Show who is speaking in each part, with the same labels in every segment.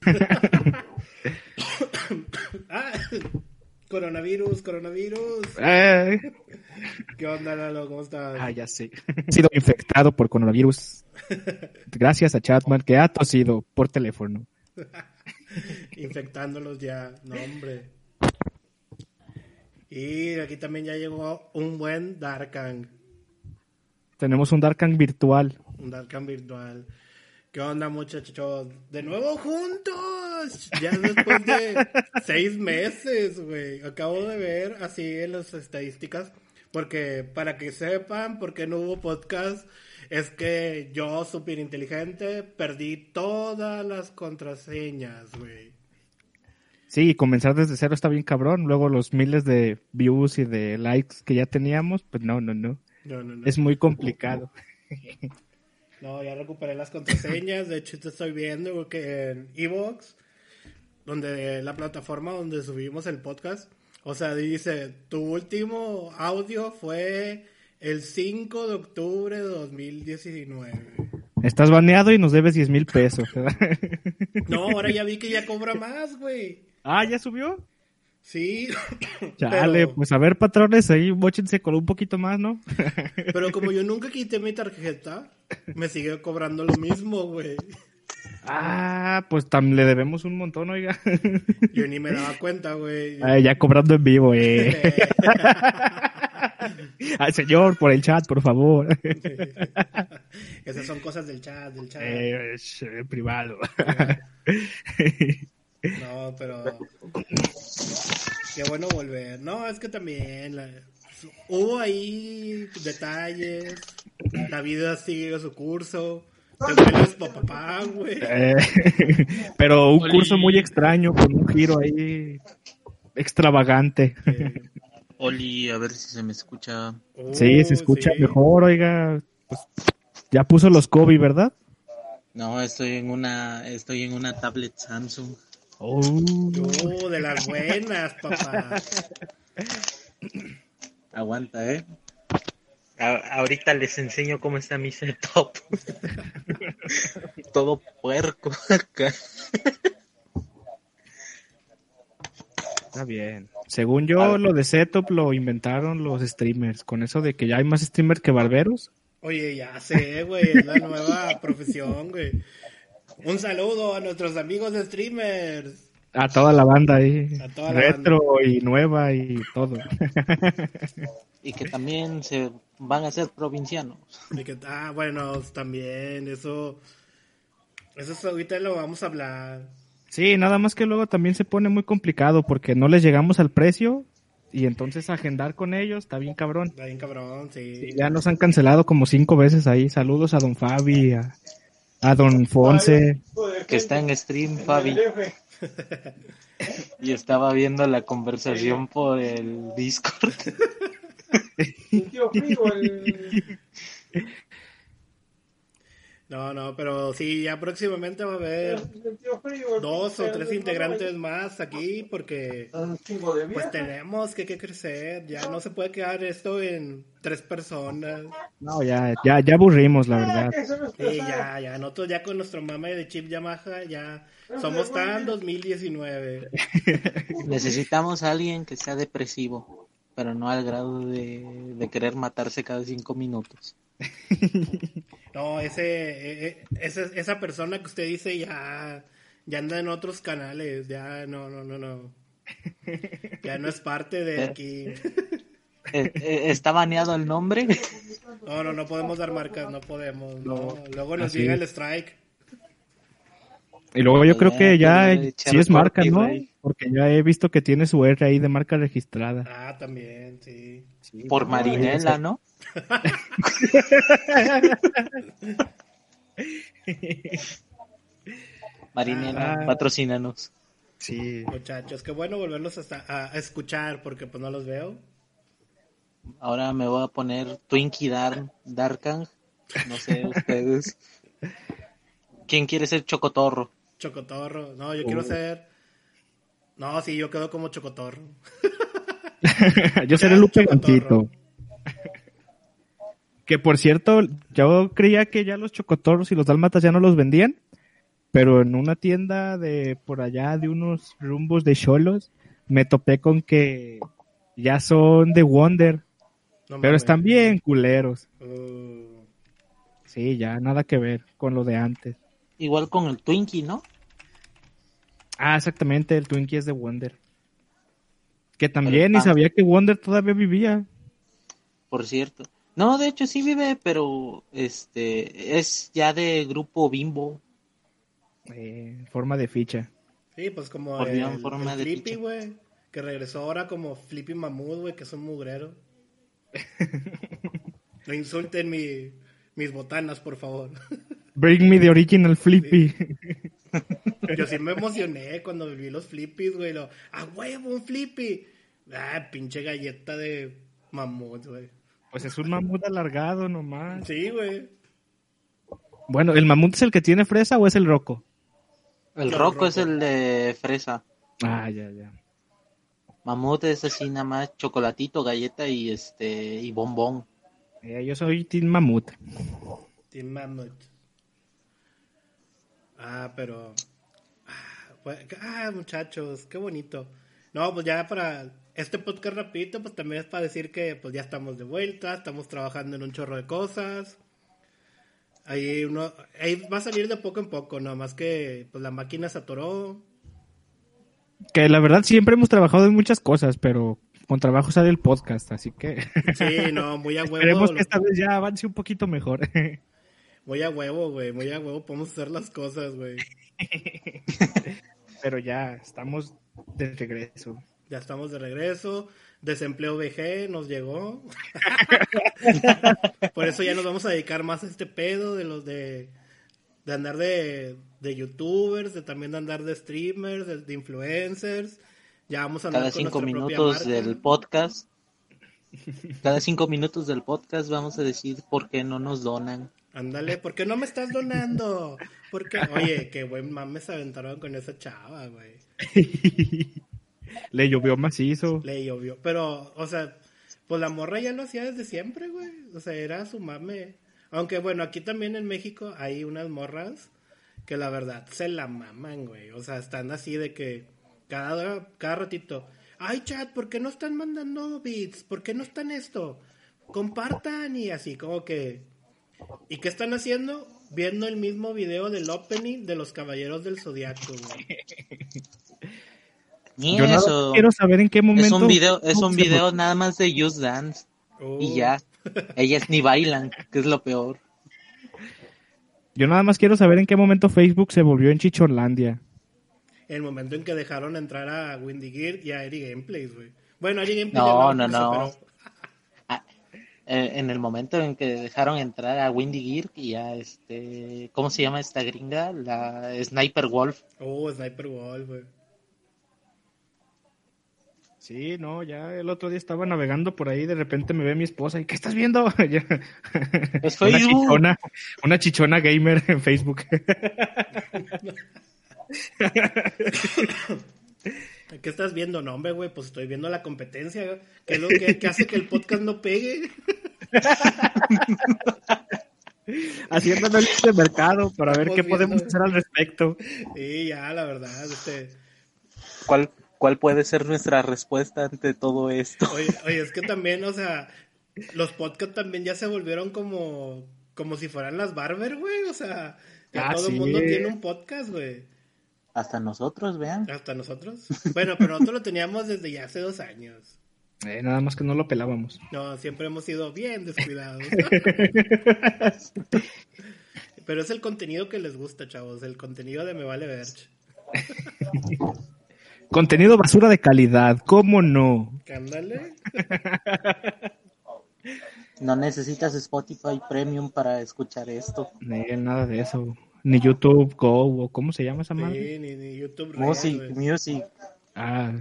Speaker 1: Ah, coronavirus, coronavirus.
Speaker 2: Eh,
Speaker 1: ¿Qué onda, Lalo? ¿Cómo estás?
Speaker 2: ah, ya sé. He sido infectado por coronavirus. Gracias a Chatman que ha tosido por teléfono.
Speaker 1: Infectándolos ya. No, hombre. Y aquí también ya llegó un buen Darkang.
Speaker 2: Tenemos un Darkang virtual.
Speaker 1: Un Darkang virtual. ¿Qué onda, muchachos? De nuevo juntos. Ya después de seis meses, güey. Acabo de ver así en las estadísticas. Porque, para que sepan por qué no hubo podcast, es que yo, súper inteligente, perdí todas las contraseñas, güey.
Speaker 2: Sí, comenzar desde cero está bien cabrón. Luego los miles de views y de likes que ya teníamos, pues no, no, no.
Speaker 1: No, no, no.
Speaker 2: Es muy complicado.
Speaker 1: No, ya recuperé las contraseñas. De hecho, te estoy viendo que en Evox, donde la plataforma donde subimos el podcast, o sea, dice, tu último audio fue el 5 de octubre de 2019.
Speaker 2: Estás baneado y nos debes 10 mil pesos.
Speaker 1: No, ahora ya vi que ya cobra más, güey.
Speaker 2: ah, ¿ya subió?
Speaker 1: Sí.
Speaker 2: Chale,
Speaker 1: pero,
Speaker 2: pues a ver, patrones, ahí mochense con un poquito más, ¿no?
Speaker 1: pero como yo nunca quité mi tarjeta, me sigue cobrando lo mismo, güey.
Speaker 2: ah, pues tam le debemos un montón, oiga.
Speaker 1: Yo ni me daba cuenta, güey.
Speaker 2: Ay, ya cobrando en vivo, eh. Ay, señor, por el chat, por favor.
Speaker 1: Esas son cosas del chat, del chat.
Speaker 2: Eh, es, eh, privado.
Speaker 1: No, pero. Qué bueno volver. No, es que también. la- Hubo ahí detalles. La vida sigue su curso. Te vuelves pa- papá, güey.
Speaker 2: Eh, pero un
Speaker 3: Oli.
Speaker 2: curso muy extraño, con un giro ahí extravagante.
Speaker 1: Eh,
Speaker 3: Oli, a ver si se me escucha.
Speaker 2: Sí, se
Speaker 1: uh,
Speaker 2: escucha
Speaker 1: sí.
Speaker 2: mejor, oiga. Pues, ya puso los Kobe, ¿verdad?
Speaker 3: No, estoy en una, estoy en una tablet Samsung.
Speaker 2: Oh.
Speaker 1: Uh, de las buenas, papá.
Speaker 3: Aguanta, eh. A- ahorita les enseño cómo está mi setup. Todo puerco acá.
Speaker 2: Está bien. Según yo, lo de setup lo inventaron los streamers. Con eso de que ya hay más streamers que barberos.
Speaker 1: Oye, ya sé, güey. Es la nueva profesión, güey. Un saludo a nuestros amigos de streamers.
Speaker 2: A toda la banda ahí.
Speaker 1: A toda la
Speaker 2: Retro y nueva y todo.
Speaker 3: Y que también se van a ser provincianos.
Speaker 1: Que- ah, bueno, también, eso. Eso es- ahorita lo vamos a hablar.
Speaker 2: Sí, nada más que luego también se pone muy complicado porque no les llegamos al precio y entonces agendar con ellos está bien cabrón.
Speaker 1: Está bien cabrón, sí.
Speaker 2: Y ya nos han cancelado como cinco veces ahí. Saludos a don Fabi, a, a don Fonse.
Speaker 3: Que está en stream, Fabi. Y estaba viendo la conversación por el Discord.
Speaker 1: No, no, pero sí, ya próximamente va a haber dos o tres integrantes más aquí porque pues tenemos que, que crecer. Ya no se puede quedar esto en tres personas.
Speaker 2: No, ya, ya, ya aburrimos, la verdad.
Speaker 1: Sí, ya, ya. Nosotros ya con nuestro mame de chip Yamaha ya somos tan 2019.
Speaker 3: Necesitamos a alguien que sea depresivo, pero no al grado de, de querer matarse cada cinco minutos.
Speaker 1: No, ese, eh, eh, ese- esa persona que usted dice ya, ya anda en otros canales, ya no, no, no, no. Ya no es parte de aquí.
Speaker 3: Eh, eh, ¿Está baneado el nombre?
Speaker 1: No, no, no podemos dar marcas, no podemos. No. Luego nos
Speaker 2: así
Speaker 1: llega el strike.
Speaker 2: Y luego yo creo que ya sí es marca, ¿no? Porque ya he visto que tiene su R ahí de marca registrada.
Speaker 1: Ah, también, sí.
Speaker 3: Por Marinela, ¿no? Marinela,
Speaker 2: Ah.
Speaker 3: patrocínanos.
Speaker 2: Sí.
Speaker 1: Muchachos, qué bueno volverlos hasta a, a escuchar porque pues no los veo.
Speaker 3: Ahora me voy a poner Twinkie Dar Darkang. No sé, ustedes. ¿Quién quiere ser Chocotorro?
Speaker 1: Chocotorro. No, yo quiero ser. No, sí, yo quedo como Chocotorro.
Speaker 2: yo seré Lupe. Gantito. Que por cierto, yo creía que ya los chocotorros y los dálmatas ya no los vendían. pero en una tienda de por allá de unos rumbos de cholos me topé con que ya son de Wonder,
Speaker 1: No
Speaker 2: pero
Speaker 1: mames.
Speaker 2: están bien culeros.
Speaker 1: Uh,
Speaker 2: Sí, ya nada que ver con lo de antes.
Speaker 3: Igual con el Twinkie, ¿no?
Speaker 2: Ah, exactamente, el Twinkie es de Wonder. Que también ni
Speaker 3: pan.
Speaker 2: sabía que Wonder todavía vivía.
Speaker 3: Por cierto. No, de hecho sí vive, pero este es ya de grupo Bimbo.
Speaker 2: Eh, en forma de ficha.
Speaker 1: sí, pues como
Speaker 3: Por
Speaker 1: el,
Speaker 3: bien, forma
Speaker 1: el
Speaker 3: de
Speaker 1: Flippy,
Speaker 3: ficha.
Speaker 1: güey. Que regresó ahora como Flippy Mamut, güey, que es un mugrero. no insulten mi, mis botanas, por favor.
Speaker 2: Bring me the original Flippy.
Speaker 1: Yo sí me emocioné cuando vi los Flippies, güey. Lo, ¡A huevo, un Flippy! Ah, pinche galleta de mamut, güey.
Speaker 2: Pues es un mamut alargado nomás.
Speaker 1: Sí, güey.
Speaker 2: Bueno, ¿el mamut es el que tiene fresa o es el roco?
Speaker 3: El
Speaker 1: No,
Speaker 3: Rocco es el de fresa.
Speaker 2: Ah, ya, ya.
Speaker 3: Mamut es así nada más chocolatito, galleta y este y bombón.
Speaker 2: Eh, yo soy Team Mamut.
Speaker 1: Team Mammoth. Ah, pero. Ah, pues- ah, muchachos, qué bonito. No, pues ya para este podcast rapidito, pues también es para decir que pues ya estamos de vuelta, estamos trabajando en un chorro de cosas. Ahí uno, ahí va a salir de poco en poco, nada más que pues la máquina se atoró.
Speaker 2: Que la verdad siempre hemos trabajado en muchas cosas, pero con trabajo sale el podcast, así que
Speaker 1: Sí, no, muy a huevo.
Speaker 2: esperemos que esta vez ya avance un poquito mejor.
Speaker 1: Muy a huevo, güey, muy a huevo podemos hacer las cosas, güey.
Speaker 2: pero ya estamos de regreso.
Speaker 1: Ya estamos de regreso. Desempleo VG nos llegó. Por eso ya nos vamos a dedicar más a este pedo de los de, de andar de, de youtubers, de también de andar de streamers, de, de influencers. Ya vamos a andar
Speaker 3: Cada
Speaker 1: con
Speaker 3: cinco minutos
Speaker 1: marca.
Speaker 3: del podcast. Cada cinco minutos del podcast vamos a decir por qué no nos donan.
Speaker 1: Ándale, ¿por qué no me estás donando? Porque, oye, qué buen mame se aventaron con esa chava, güey.
Speaker 2: Le llovió macizo.
Speaker 1: Le llovió. Pero, o sea, pues la morra ya lo hacía desde siempre, güey. O sea, era su mame. Aunque bueno, aquí también en México hay unas morras que la verdad se la maman, güey. O sea, están así de que cada, cada ratito. Ay, chat, ¿por qué no están mandando bits? ¿Por qué no están esto? Compartan y así como que... ¿Y qué están haciendo? Viendo el mismo video del opening de los Caballeros del Zodiaco,
Speaker 2: Yo nada quiero saber en qué momento.
Speaker 3: Es un video, es un video nada más de Just Dance.
Speaker 1: Oh.
Speaker 3: Y ya. Ellas ni bailan, que es lo peor.
Speaker 2: Yo nada más quiero saber en qué momento Facebook se volvió en Chichorlandia.
Speaker 1: El momento en que dejaron entrar a Windy Gear y a Eri Gameplays, güey. Bueno, Eri Gameplays
Speaker 3: No, no,
Speaker 1: puso,
Speaker 3: no. Eh, en el momento en que dejaron entrar a Windy Gear y a este, ¿cómo se llama esta gringa? La Sniper Wolf.
Speaker 1: Oh, Sniper Wall, güey.
Speaker 2: Sí, no, ya el otro día estaba navegando por ahí, de repente me ve mi esposa y ¿qué estás viendo? Ya.
Speaker 3: Es
Speaker 2: una chichona, una chichona gamer en Facebook.
Speaker 1: ¿Qué estás viendo? No, hombre, güey, pues estoy viendo la competencia. güey. ¿Qué es lo que, que hace que el podcast no pegue?
Speaker 2: Haciendo análisis de mercado para ver qué
Speaker 1: viendo.
Speaker 2: podemos hacer al respecto.
Speaker 1: Sí, ya, la verdad, este...
Speaker 3: ¿Cuál, ¿Cuál puede ser nuestra respuesta ante todo esto?
Speaker 1: Oye, oye, es que también, o sea, los podcasts también ya se volvieron como, como si fueran las barber, güey. O sea, ya
Speaker 2: Ah,
Speaker 1: todo el
Speaker 2: sí.
Speaker 1: mundo tiene un podcast, güey.
Speaker 3: Hasta nosotros, vean.
Speaker 1: Hasta nosotros. Bueno, pero nosotros lo teníamos desde ya hace dos años.
Speaker 2: Eh, nada más que no lo pelábamos.
Speaker 1: No, siempre hemos sido bien descuidados. Pero es el contenido que les gusta, chavos. El contenido de Me Vale Verge.
Speaker 2: Contenido basura de calidad, ¿cómo no?
Speaker 1: Cándale.
Speaker 3: No necesitas Spotify Premium para escuchar esto.
Speaker 2: Eh, nada de eso. Ni YouTube Go o cómo se llama esa madre.
Speaker 1: Sí, ni, ni YouTube
Speaker 3: Music, music.
Speaker 2: Ah,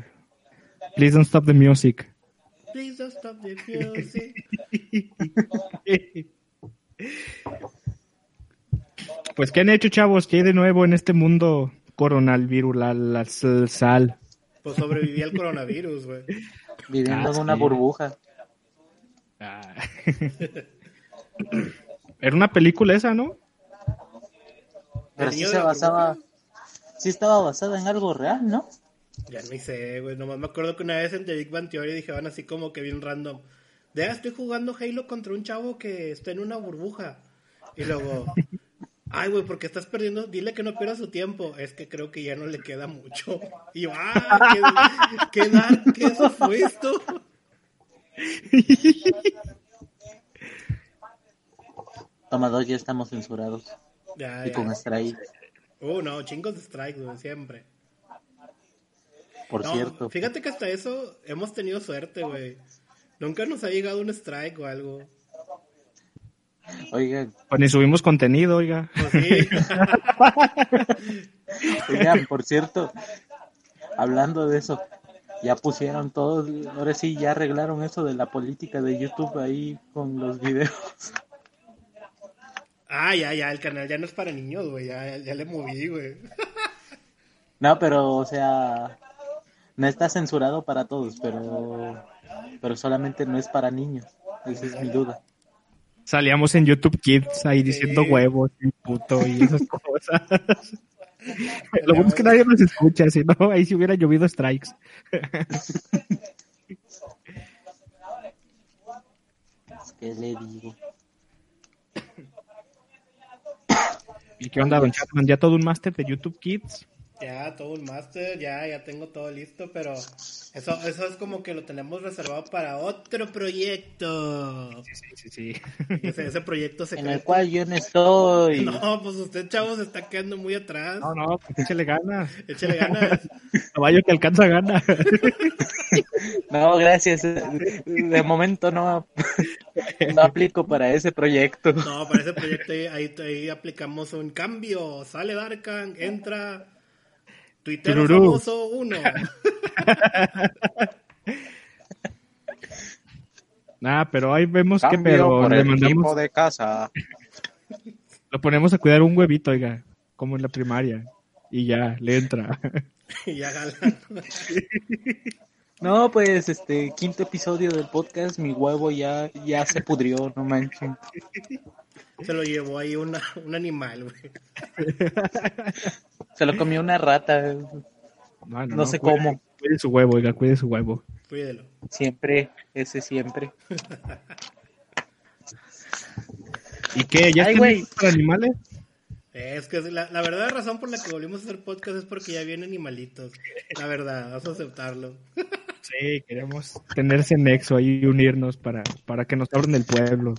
Speaker 2: please don't stop the music.
Speaker 1: Please don't stop the music.
Speaker 2: Pues, ¿qué han hecho, chavos? ¿Qué hay de nuevo en este mundo coronalvirus, la, la sal?
Speaker 1: Pues sobreviví al coronavirus, güey.
Speaker 3: Viviendo
Speaker 2: Ah,
Speaker 3: en una
Speaker 2: sí.
Speaker 3: burbuja.
Speaker 2: Ah. Era una película esa, ¿no?
Speaker 3: Pero
Speaker 1: ¿El
Speaker 3: sí se basaba, sí estaba basada en algo real, ¿no?
Speaker 1: Ya ni sé, güey. Nomás me acuerdo que una vez en The Big Bang Theory dijeron así como que bien random. De ah, estoy jugando Halo contra un chavo que está en una burbuja. Y luego, ay, güey, porque estás perdiendo. Dile que no pierda su tiempo. Es que creo que ya no le queda mucho. Y yo, ah, qué, qué dark, ¿qué eso fue esto?
Speaker 3: Toma dos, ya estamos censurados.
Speaker 1: Ya,
Speaker 3: Y
Speaker 1: ya.
Speaker 3: con strike,
Speaker 1: Uh, no, chingos de strikes, güey, siempre.
Speaker 3: por
Speaker 1: No,
Speaker 3: cierto.
Speaker 1: fíjate que hasta eso hemos tenido suerte, güey. Nunca nos ha llegado un strike o algo.
Speaker 3: Oigan,
Speaker 2: Pues ni subimos contenido, oiga.
Speaker 1: Pues sí.
Speaker 3: oigan, por cierto, hablando de eso, ya pusieron todos, ahora sí, ya arreglaron eso de la política de YouTube ahí con los videos.
Speaker 1: Ah, ya, ya, el canal ya no es para niños, güey. Ya, ya le moví, güey.
Speaker 3: No, pero, o sea, no está censurado para todos, pero, pero solamente no es para niños. Esa es mi duda.
Speaker 2: Salíamos en YouTube Kids ahí diciendo
Speaker 1: Sí.
Speaker 2: huevos y puto y esas cosas. Lo bueno es que nadie nos escucha, si no, ahí si hubiera llovido strikes.
Speaker 3: ¿Qué le digo?
Speaker 2: ¿Y qué onda, don Chapman? ¿Ya todo un máster de YouTube Kids?
Speaker 1: Ya, todo un máster, ya, ya tengo todo listo, pero eso, eso es como que lo tenemos reservado para otro proyecto.
Speaker 2: Sí, sí, sí.
Speaker 1: Ese, ese proyecto se
Speaker 3: En el cual yo no estoy.
Speaker 1: No, pues usted, chavo, se está quedando muy atrás.
Speaker 2: No, no, pues échale ganas.
Speaker 1: Échale ganas.
Speaker 2: Caballo que alcanza gana.
Speaker 3: No, gracias. De momento no, no aplico para ese proyecto.
Speaker 1: No, para ese proyecto ahí, aplicamos un cambio. Sale Darkan, entra Twitter
Speaker 2: Tururú.
Speaker 1: famoso uno.
Speaker 2: Nah, pero ahí vemos que
Speaker 4: Cambio
Speaker 2: pero
Speaker 4: por
Speaker 2: le
Speaker 4: el
Speaker 2: mandamos,
Speaker 4: equipo de casa.
Speaker 2: lo ponemos a cuidar un huevito, oiga, como en la primaria. Y ya, le entra.
Speaker 1: y ya jalan.
Speaker 3: No, pues este quinto episodio del podcast, mi huevo ya, ya se pudrió, no manchen.
Speaker 1: Se lo llevó ahí una, un animal, güey.
Speaker 3: Se lo comió una rata,
Speaker 2: No,
Speaker 3: no sé
Speaker 2: cuide-
Speaker 3: cómo.
Speaker 2: Cuide su huevo, oiga, cuide su huevo.
Speaker 1: Cuídelo.
Speaker 3: Siempre, ese siempre.
Speaker 2: ¿Y qué? ¿Ya
Speaker 3: Ay,
Speaker 2: están
Speaker 3: güey.
Speaker 2: listos para animales?
Speaker 1: Es que la, la verdad razón por la que volvimos a hacer podcast es porque ya vienen animalitos. La verdad, vamos a aceptarlo.
Speaker 2: Sí, queremos tener ese nexo ahí y unirnos para, para que nos abran el pueblo.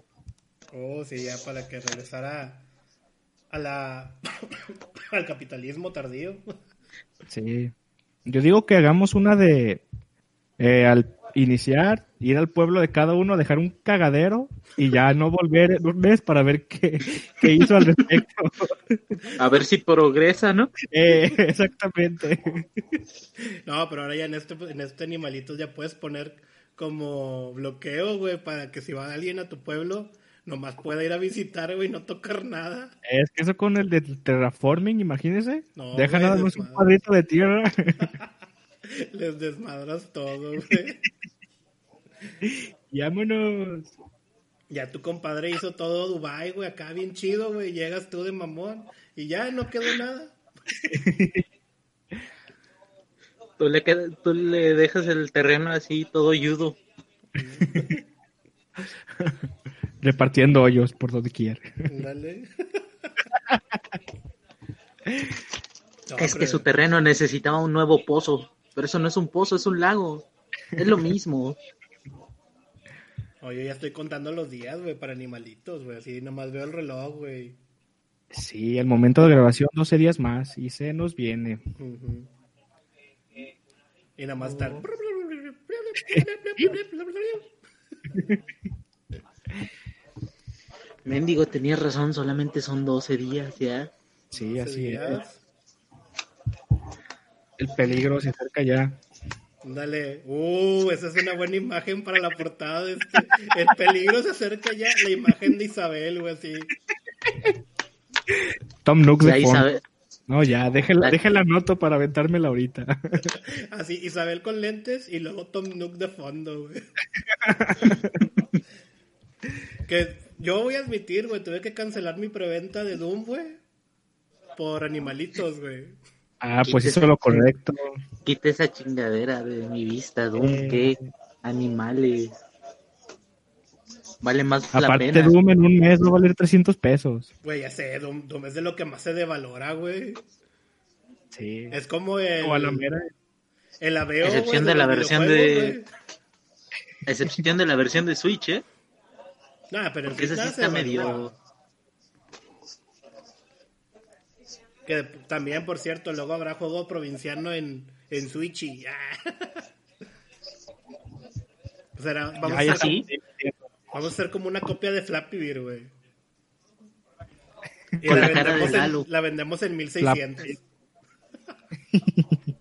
Speaker 1: Oh, sí, ya para que regresara a la al capitalismo tardío.
Speaker 2: Sí. Yo digo que hagamos una de eh, al iniciar, ir al pueblo de cada uno, dejar un cagadero y ya no volver en un mes para ver qué, qué hizo al respecto.
Speaker 3: A ver si progresa, ¿no?
Speaker 2: Eh, exactamente.
Speaker 1: No, pero ahora ya en este en este animalitos ya puedes poner como bloqueo, güey, para que si va alguien a tu pueblo nomás pueda ir a visitar, güey, no tocar nada.
Speaker 2: Es que eso con el de terraforming, imagínese.
Speaker 1: No,
Speaker 2: Deja
Speaker 1: güey,
Speaker 2: nada más un cuadrito de tierra.
Speaker 1: Les desmadras todo, güey. Ya tu compadre hizo todo Dubai, güey, acá bien chido, güey. Llegas tú de mamón y ya no quedó nada.
Speaker 3: Tú le, queda- tú le dejas el terreno así todo yudo.
Speaker 2: Repartiendo hoyos por donde quiera.
Speaker 1: Dale. No,
Speaker 3: es que su terreno necesitaba un nuevo pozo. Pero eso no es un pozo, es un lago. Es lo mismo.
Speaker 1: Oye, ya estoy contando los días, güey, para animalitos, güey. Así nomás veo el reloj, güey.
Speaker 2: Sí, el momento de grabación 12 días más y se nos viene.
Speaker 1: Y nada más estar.
Speaker 3: Mendigo, tenías razón, solamente son 12 días ya.
Speaker 2: Sí, así es. El peligro se acerca ya.
Speaker 1: Dale. Uh, esa es una buena imagen para la portada de este. El peligro se acerca ya. La imagen de Isabel, güey, así.
Speaker 2: Tom Nook
Speaker 3: Ya
Speaker 2: de fondo.
Speaker 3: Isabel,
Speaker 2: No, ya, déjela, déjela anoto para aventármela ahorita.
Speaker 1: Así, Isabel con lentes y luego Tom Nook de fondo, güey. que yo voy a admitir, güey, tuve que cancelar mi preventa de Doom, güey. por animalitos, güey.
Speaker 2: Ah, pues hizo lo correcto.
Speaker 3: Quita esa chingadera de mi vista, Doom,
Speaker 2: Eh.
Speaker 3: ¿qué? Animales. Vale más la
Speaker 2: Aparte,
Speaker 3: pena.
Speaker 2: Doom en un mes va a valer 300 pesos.
Speaker 1: Güey, ya sé, Doom, Doom es de lo que más se devalora, güey.
Speaker 2: Sí.
Speaker 1: Es como el,
Speaker 2: O a la mera.
Speaker 1: el aveo,
Speaker 3: Excepción de la versión de- excepción de la versión de Switch, ¿eh?
Speaker 1: Nah, pero
Speaker 3: Porque esa sí está medio...
Speaker 1: Que también, por cierto, luego habrá juego provinciano en, en Switch y... Será, vamos,
Speaker 2: ya
Speaker 1: a hacer,
Speaker 3: sí.
Speaker 1: vamos a hacer como una copia de Flappy Bird, güey. Y
Speaker 3: Con
Speaker 1: la,
Speaker 3: la cara de
Speaker 1: vendemos
Speaker 3: Lalo.
Speaker 1: en, la vendemos en 1600.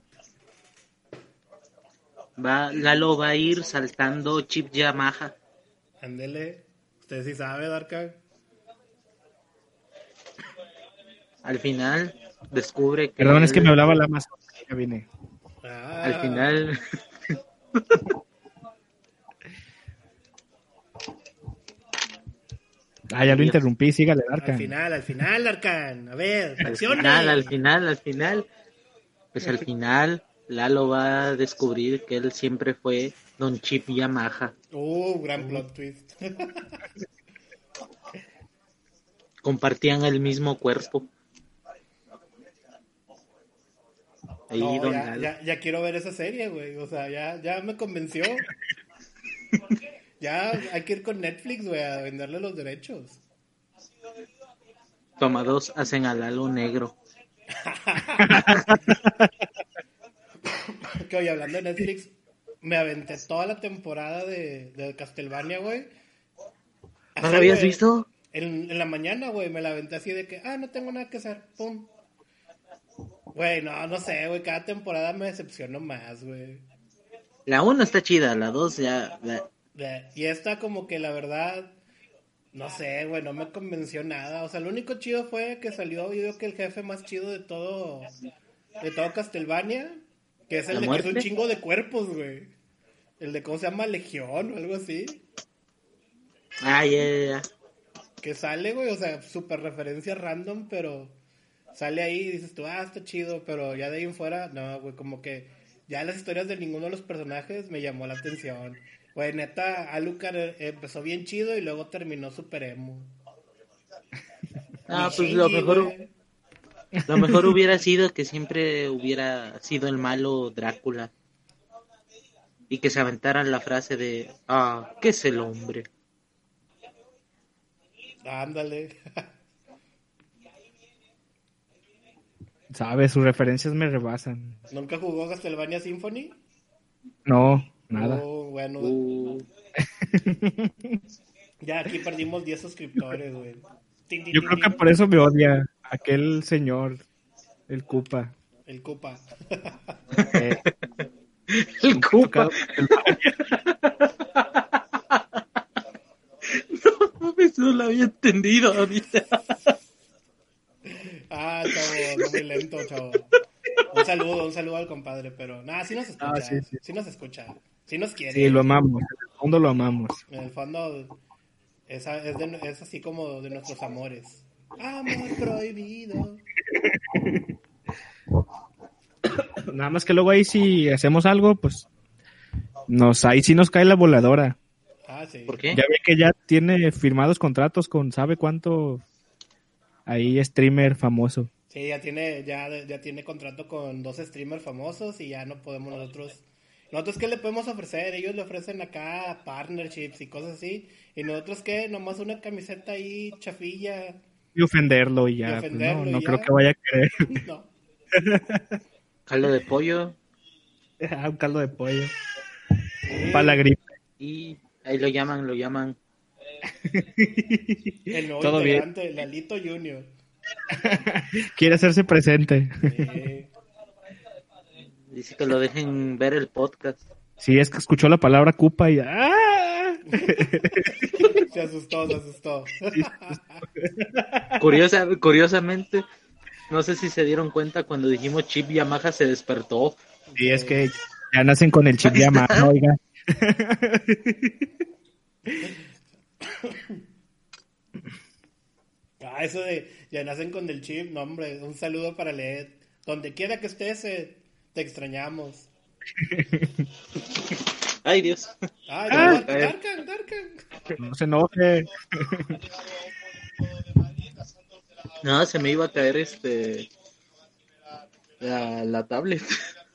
Speaker 3: Va, Lalo va a ir saltando chip Yamaha.
Speaker 1: Ándele. Usted sí sabe, Darka.
Speaker 3: Al final descubre que...
Speaker 2: Perdón, es que me hablaba la más. Ya vine.
Speaker 1: Ah,
Speaker 3: Al final...
Speaker 2: Ah, ya lo interrumpí, sígale,
Speaker 1: Al
Speaker 2: Darkan.
Speaker 1: final, al final, Arcan. A ver,
Speaker 3: Al final, al final, al final, pues al final Lalo va a descubrir que él siempre fue Don Chip Yamaha.
Speaker 1: Uh, gran plot twist.
Speaker 3: Compartían el mismo cuerpo. Ahí
Speaker 1: No,
Speaker 3: Don
Speaker 1: ya,
Speaker 3: Lalo.
Speaker 1: ya, ya quiero ver esa serie, güey. O sea, ya, ya me convenció. ya hay que ir con Netflix, güey, a venderle los derechos.
Speaker 3: Toma dos, hacen a Lalo negro.
Speaker 1: Que hoy hablando de Netflix, me aventé toda la temporada de, de Castlevania, güey.
Speaker 3: ¿No lo habías visto?
Speaker 1: En, en la mañana, güey, me la aventé así de que, ah, no tengo nada que hacer, pum. Güey, no, no sé, güey, cada temporada me decepciono más, güey.
Speaker 3: La uno está chida, la dos ya... la-
Speaker 1: De- Y esta como que la verdad, no sé, güey, no me convenció nada. O sea, lo único chido fue que salió, yo creo que el jefe más chido de todo, de todo Castlevania, que es el
Speaker 3: ¿La
Speaker 1: de que es un chingo de cuerpos, güey. El de cómo se llama Legión o algo así.
Speaker 3: Ah, ya, ya, ya.
Speaker 1: Que sale, güey, o sea, super referencia random, pero sale ahí y dices tú, ah, está chido, pero ya de ahí en fuera, no, güey, como que ya las historias de ninguno de los personajes me llamó la atención. Güey, neta, Alucard eh, empezó bien chido y luego terminó super emo.
Speaker 3: Ah, pues lo mejor,
Speaker 1: güey.
Speaker 3: lo mejor hubiera sido que siempre hubiera sido el malo Drácula. Y que se aventaran la frase de, ah, ¿qué es el hombre?
Speaker 1: Ándale.
Speaker 2: ¿Sabes? Sus referencias me rebasan.
Speaker 1: ¿Nunca jugó Castlevania Symphony?
Speaker 2: No, nada.
Speaker 1: Oh, bueno,
Speaker 3: Uh,
Speaker 1: ya aquí perdimos 10 suscriptores, güey.
Speaker 2: Yo creo que por eso me odia aquel señor, el Cupa.
Speaker 1: El Cupa.
Speaker 2: Eh,
Speaker 3: el Cupa. No mames, no lo había entendido ahorita.
Speaker 1: Ah, chavo, no muy lento, chavo. Un saludo, un saludo al compadre, pero nada, sí nos escucha,
Speaker 2: Ah, sí, sí.
Speaker 1: sí nos escucha, sí nos quiere.
Speaker 2: Sí, lo amamos. En el fondo lo amamos.
Speaker 1: En el fondo es, a- es, de- es así como de nuestros amores. Amor prohibido.
Speaker 2: Nada más que luego ahí si hacemos algo, pues nos ahí sí nos cae la voladora.
Speaker 1: Ah, sí.
Speaker 3: ¿Por qué?
Speaker 2: Ya ve que ya tiene firmados contratos con sabe cuánto ahí streamer famoso.
Speaker 1: Sí, ya tiene, ya, ya tiene contrato con dos streamers famosos y ya no podemos nosotros. Nosotros qué le podemos ofrecer? Ellos le ofrecen acá partnerships y cosas así. Y nosotros qué, nomás una camiseta ahí chafilla.
Speaker 2: Y ofenderlo y ya.
Speaker 1: Y
Speaker 2: pues,
Speaker 1: ofenderlo
Speaker 2: no,
Speaker 1: y
Speaker 2: no
Speaker 1: ya.
Speaker 2: creo que vaya a querer.
Speaker 1: No.
Speaker 3: Caldo de pollo.
Speaker 2: Ah, un caldo de pollo. Para la gripe.
Speaker 3: Y ahí lo llaman, lo llaman.
Speaker 1: El nuevo
Speaker 2: Todo bien.
Speaker 1: integrante, Lalito Junior.
Speaker 2: Quiere hacerse presente.
Speaker 1: Sí.
Speaker 3: Dice que lo dejen ver el podcast.
Speaker 2: Sí, es que escuchó la palabra Cupa y ¡ah!
Speaker 1: Se asustó, se asustó.
Speaker 3: Curiosa, curiosamente, no sé si se dieron cuenta cuando dijimos Chip Yamaha se despertó.
Speaker 2: Sí, es que ya nacen con el chip mano, oiga.
Speaker 1: Ah, eso de ya nacen con el chip, no hombre, un saludo para Led. Donde quiera que estés, eh, te extrañamos.
Speaker 3: Ay, Dios.
Speaker 1: Ay,
Speaker 2: Ah.
Speaker 1: Darkan, Darkan, Darkan.
Speaker 2: No se enoje.
Speaker 3: No, se me iba a caer este. La, la tablet.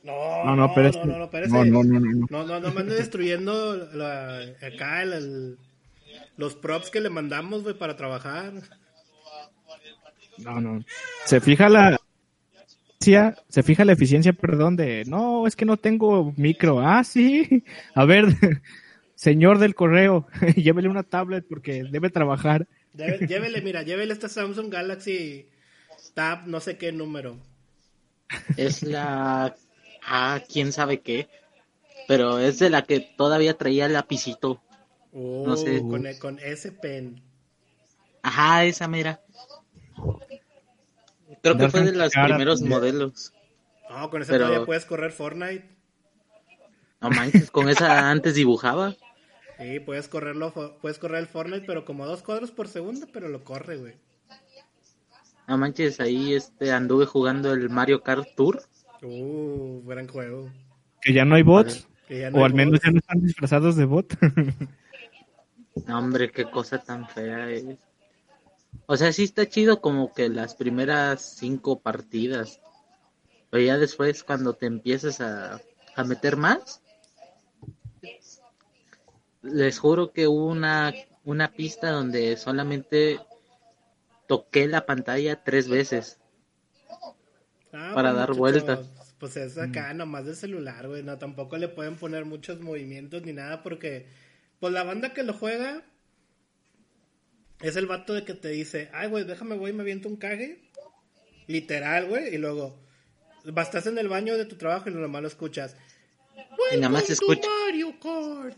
Speaker 1: No,
Speaker 2: No, no, pero
Speaker 1: no, no, no, espérese.
Speaker 2: no, no, no, no.
Speaker 1: No, no, no me ande destruyendo la- acá el- el- los props que le mandamos, güey, para trabajar.
Speaker 2: No, no. Se fija la se fija la eficiencia, perdón, de no, es que no tengo micro. Ah, sí. A ver, señor del correo, llévele una tablet porque debe trabajar.
Speaker 1: Lleve- llévele, mira, llévele esta Samsung Galaxy Tab, no sé qué número.
Speaker 3: Es la. Ah, quién sabe qué. Pero es de la que todavía traía el lapicito.
Speaker 1: Oh,
Speaker 3: No sé.
Speaker 1: con, con ese pen.
Speaker 3: Ajá, esa mera. Creo que fue de los primeros modelos.
Speaker 1: No, con ese
Speaker 3: Pero-
Speaker 1: todavía puedes correr Fortnite.
Speaker 3: No manches, con esa antes dibujaba.
Speaker 1: Sí, puedes correrlo, puedes correr el Fortnite, pero como dos cuadros por segundo, pero lo corre, güey.
Speaker 3: No manches, ahí este anduve jugando el Mario Kart Tour.
Speaker 1: Uh, gran juego.
Speaker 2: Que ya no hay bots.
Speaker 1: Que ya no
Speaker 2: O
Speaker 1: hay
Speaker 2: al menos
Speaker 1: bots.
Speaker 2: ya no están disfrazados de bot.
Speaker 3: No, hombre, qué cosa tan fea es. O sea, sí está chido como que las primeras cinco partidas. Pero ya después cuando te empiezas a, a meter más, les juro que hubo una, una pista donde solamente toqué la pantalla tres veces.
Speaker 1: Ah,
Speaker 3: para
Speaker 1: pues,
Speaker 3: dar
Speaker 1: muchachos,
Speaker 3: vuelta.
Speaker 1: Pues es acá nomás del celular, güey. No, tampoco le pueden poner muchos movimientos ni nada porque, pues la banda que lo juega es el vato de que te dice, ay, güey, déjame, güey, me aviento un cague. Literal, güey. Y luego, vas, estás en el baño de tu trabajo y nomás lo escuchas.
Speaker 3: Y nada más
Speaker 1: "Welcome to
Speaker 3: escucha-
Speaker 1: Mario Kart".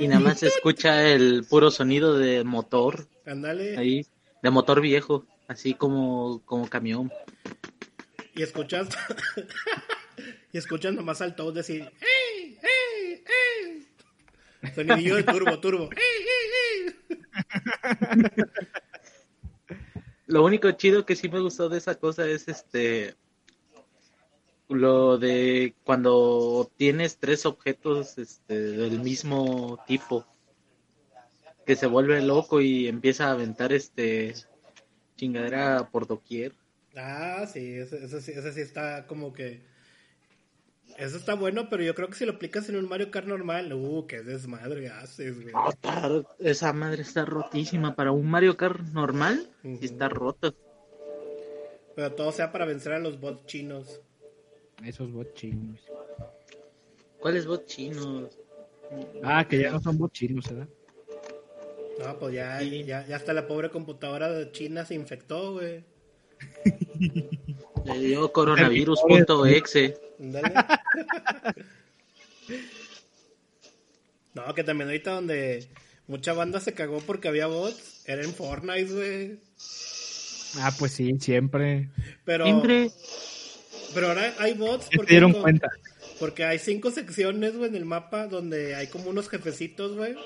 Speaker 3: Y nada más se escucha el puro sonido de motor
Speaker 1: Ándale.
Speaker 3: ahí, de motor viejo, así como, como camión.
Speaker 1: Y escuchas. y escuchas nomás al Toad decir. ¡Ey! Turbo, turbo.
Speaker 3: Lo único chido que sí me gustó de esa cosa es este lo de cuando tienes tres objetos este, del mismo tipo que se vuelve loco y empieza a aventar este chingadera por doquier.
Speaker 1: Ah, sí, eso, eso sí, eso sí está como que. Eso está bueno, pero yo creo que si lo aplicas en un Mario Kart normal, uh, qué desmadre haces, güey.
Speaker 3: Está- Esa madre está rotísima para un Mario Kart normal está rota.
Speaker 1: Pero todo sea para vencer a los bots chinos.
Speaker 2: Esos bots chinos.
Speaker 3: ¿Cuáles bot chinos?
Speaker 2: Ah, que ya no son bots chinos, ¿verdad?
Speaker 1: No, pues ya,
Speaker 3: Sí.
Speaker 1: ya, ya hasta la pobre computadora de China se infectó, güey.
Speaker 3: Le dio coronavirus.exe.
Speaker 1: No, que también ahorita donde mucha banda se cagó porque había bots, era en Fortnite, güey.
Speaker 2: Ah, pues sí, siempre.
Speaker 1: Pero,
Speaker 3: Siempre
Speaker 1: pero ahora hay bots
Speaker 2: Se
Speaker 1: porque,
Speaker 2: dieron
Speaker 1: co-
Speaker 2: cuenta.
Speaker 1: porque hay cinco secciones, güey, en el mapa donde hay como unos jefecitos, güey.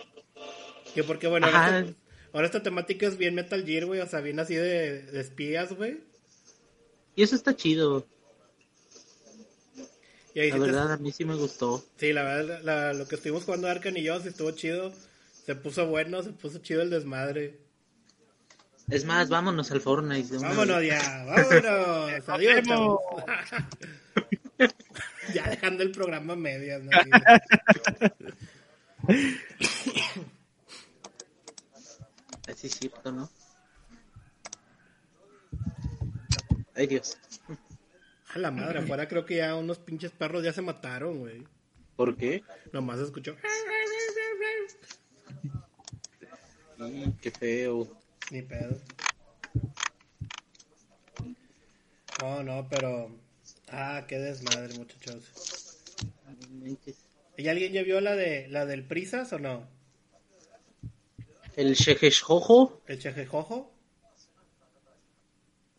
Speaker 1: Que porque, bueno, ahora esta, ahora esta temática es bien Metal Gear, güey, o sea, bien así de, de espías, güey.
Speaker 3: Y eso está chido.
Speaker 1: Y ahí
Speaker 3: La
Speaker 1: sí te-
Speaker 3: verdad, a mí sí me gustó.
Speaker 1: Sí, la verdad, la- lo que estuvimos jugando Arkan y yo, sí estuvo chido. Se puso bueno, se puso chido el desmadre.
Speaker 3: Es más, vámonos al Fortnite. de
Speaker 1: Vámonos
Speaker 3: vez.
Speaker 1: ya, vámonos. Adiós, ya dejando el programa a medias. ¿no?
Speaker 3: Así es cierto, ¿no? Ay, Dios.
Speaker 1: A la madre, afuera creo que ya unos pinches perros ya se mataron, güey.
Speaker 3: ¿Por qué?
Speaker 1: Nomás escuchó.
Speaker 3: Mm, qué feo.
Speaker 1: Ni pedo. No, no, pero. Ah, qué desmadre, muchachos. ¿Y alguien ya vio la de la del Prisas o no?
Speaker 3: El Shejeshojo,
Speaker 1: ¿El Chejejojo?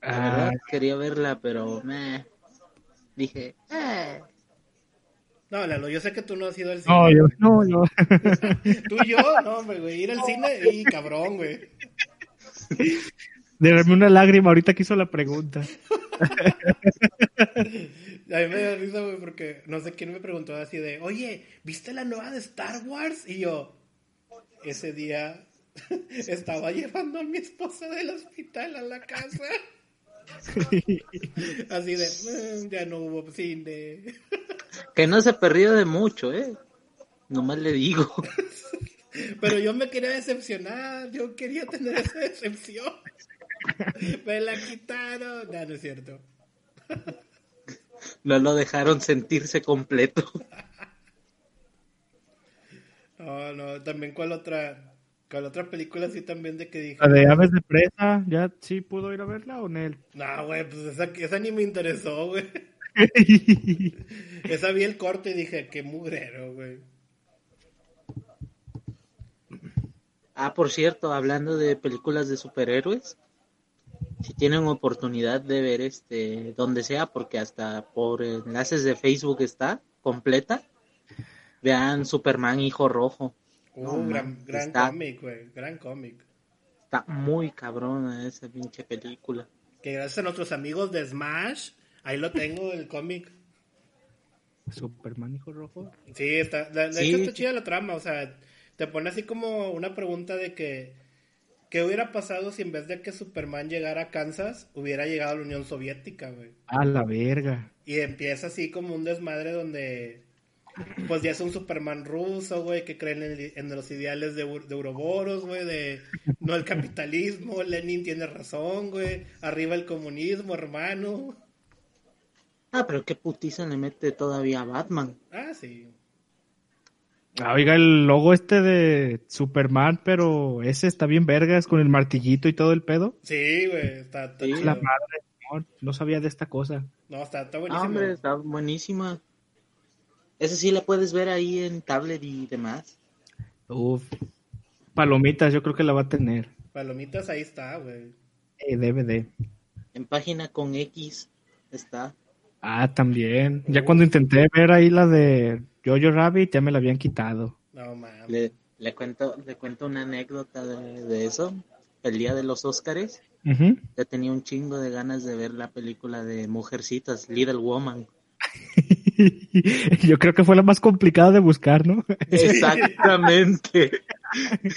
Speaker 2: Ah,
Speaker 3: quería verla, pero meh. Dije, eh.
Speaker 1: No, Lalo, yo sé que tú no has ido al cine.
Speaker 2: no, yo,
Speaker 1: güey.
Speaker 2: no, yo.
Speaker 1: Tú y yo, no, hombre, güey. Ir al cine y cabrón, güey.
Speaker 2: Derramé una lágrima ahorita que hizo la pregunta.
Speaker 1: A mí me da risa, güey, porque no sé quién me preguntó así de, oye, ¿viste la nueva de Star Wars? Y yo, ese día estaba llevando a mi esposa del hospital a la casa. Así de, "Mm, ya no hubo cine.
Speaker 3: Que no se perdió de mucho, ¿eh? Nomás le digo.
Speaker 1: Pero yo me quería decepcionar, yo quería tener esa decepción. Me la quitaron. No, no es cierto.
Speaker 3: No lo dejaron sentirse completo.
Speaker 1: No, no, también cuál otra, cuál otra película así también de que dije.
Speaker 2: La de Aves de Presa, ¿ya sí pudo ir a verla o no?
Speaker 1: No, güey, pues esa, esa ni me interesó, güey. Esa vi el corte y dije, qué mugrero, güey.
Speaker 3: Ah, por cierto, hablando de películas de superhéroes, si tienen oportunidad de ver este donde sea, porque hasta por enlaces de Facebook está completa, vean Superman Hijo Rojo.
Speaker 1: Uh,
Speaker 3: No,
Speaker 1: gran,
Speaker 3: man,
Speaker 1: gran
Speaker 3: está-
Speaker 1: cómic, güey, gran cómic.
Speaker 3: Está muy cabrona esa pinche película.
Speaker 1: Que gracias a nuestros amigos de Smash, ahí lo tengo, el cómic.
Speaker 2: Superman, hijo rojo.
Speaker 1: Sí, está, de, de
Speaker 3: Sí.
Speaker 1: hecho está chida la trama, o sea, te pone así como una pregunta de que, ¿qué hubiera pasado si en vez de que Superman llegara a Kansas, hubiera llegado a la Unión Soviética, güey?
Speaker 2: A la verga.
Speaker 1: Y empieza así como un desmadre donde, pues ya es un Superman ruso, güey, que creen en, los ideales de, de Ouroboros, güey, de no el capitalismo, Lenin tiene razón, güey, arriba el comunismo, hermano.
Speaker 3: Ah, pero qué putiza le mete todavía a Batman.
Speaker 1: Ah, sí.
Speaker 2: Ah, oiga, el logo este de Superman, pero ese está bien vergas con el martillito y todo el pedo.
Speaker 1: Sí, güey, está, está
Speaker 3: Sí.
Speaker 1: chido.
Speaker 2: La madre, no, no sabía de esta cosa.
Speaker 1: No, está, está
Speaker 3: Ah,
Speaker 1: buenísimo.
Speaker 3: hombre, está buenísima. Esa sí la puedes ver ahí en tablet y demás.
Speaker 2: Uf. Palomitas, yo creo que la va a tener.
Speaker 1: Palomitas, ahí está, güey.
Speaker 2: Eh, DVD.
Speaker 3: En página con X está.
Speaker 2: Ah, también. Ya cuando intenté ver ahí la de Jojo Rabbit, ya me la habían quitado.
Speaker 1: No, mames.
Speaker 3: Le, le cuento, le cuento una anécdota de, de eso. El día de los Óscares,
Speaker 2: Ujú.
Speaker 3: ya tenía un chingo de ganas de ver la película de Mujercitas, Little Woman.
Speaker 2: Yo creo que fue la más complicada de buscar, ¿no?
Speaker 3: Exactamente.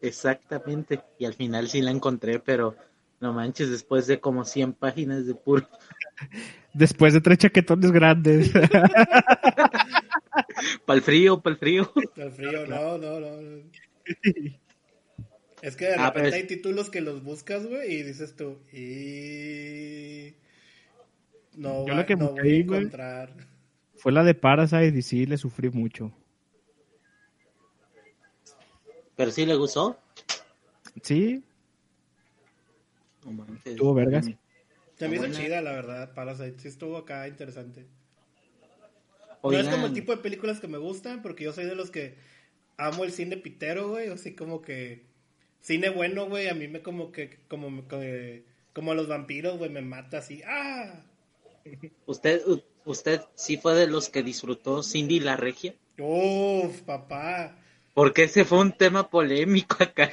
Speaker 3: Exactamente. Y al final sí la encontré, pero no manches, después de como 100 páginas de puro...
Speaker 2: Después de tres chaquetones grandes.
Speaker 3: Para el frío, para el frío.
Speaker 1: El frío, no, no, no. no. Es que de
Speaker 3: Ah,
Speaker 1: repente
Speaker 3: es-
Speaker 1: hay títulos que los buscas, güey, y dices tú, y... No,
Speaker 2: Yo
Speaker 1: va-
Speaker 2: lo que
Speaker 1: no
Speaker 2: busqué
Speaker 1: voy a encontrar.
Speaker 2: fue la de Parasite y sí, le sufrí mucho.
Speaker 3: Pero sí le gustó.
Speaker 2: Sí,
Speaker 3: No manches.
Speaker 2: Estuvo vergas.
Speaker 1: Me hizo chida, la verdad, Parasite. Sí estuvo acá interesante. No es como el tipo de películas que me gustan, porque yo soy de los que amo el cine pitero, güey. Así como que cine bueno, güey, a mí me como que, como, como los vampiros, güey, me mata así. ¡Ah!
Speaker 3: ¿Usted, ¿usted sí fue de los que disfrutó Cindy la Regia?
Speaker 1: Uf, papá.
Speaker 3: Porque ese fue un tema polémico acá.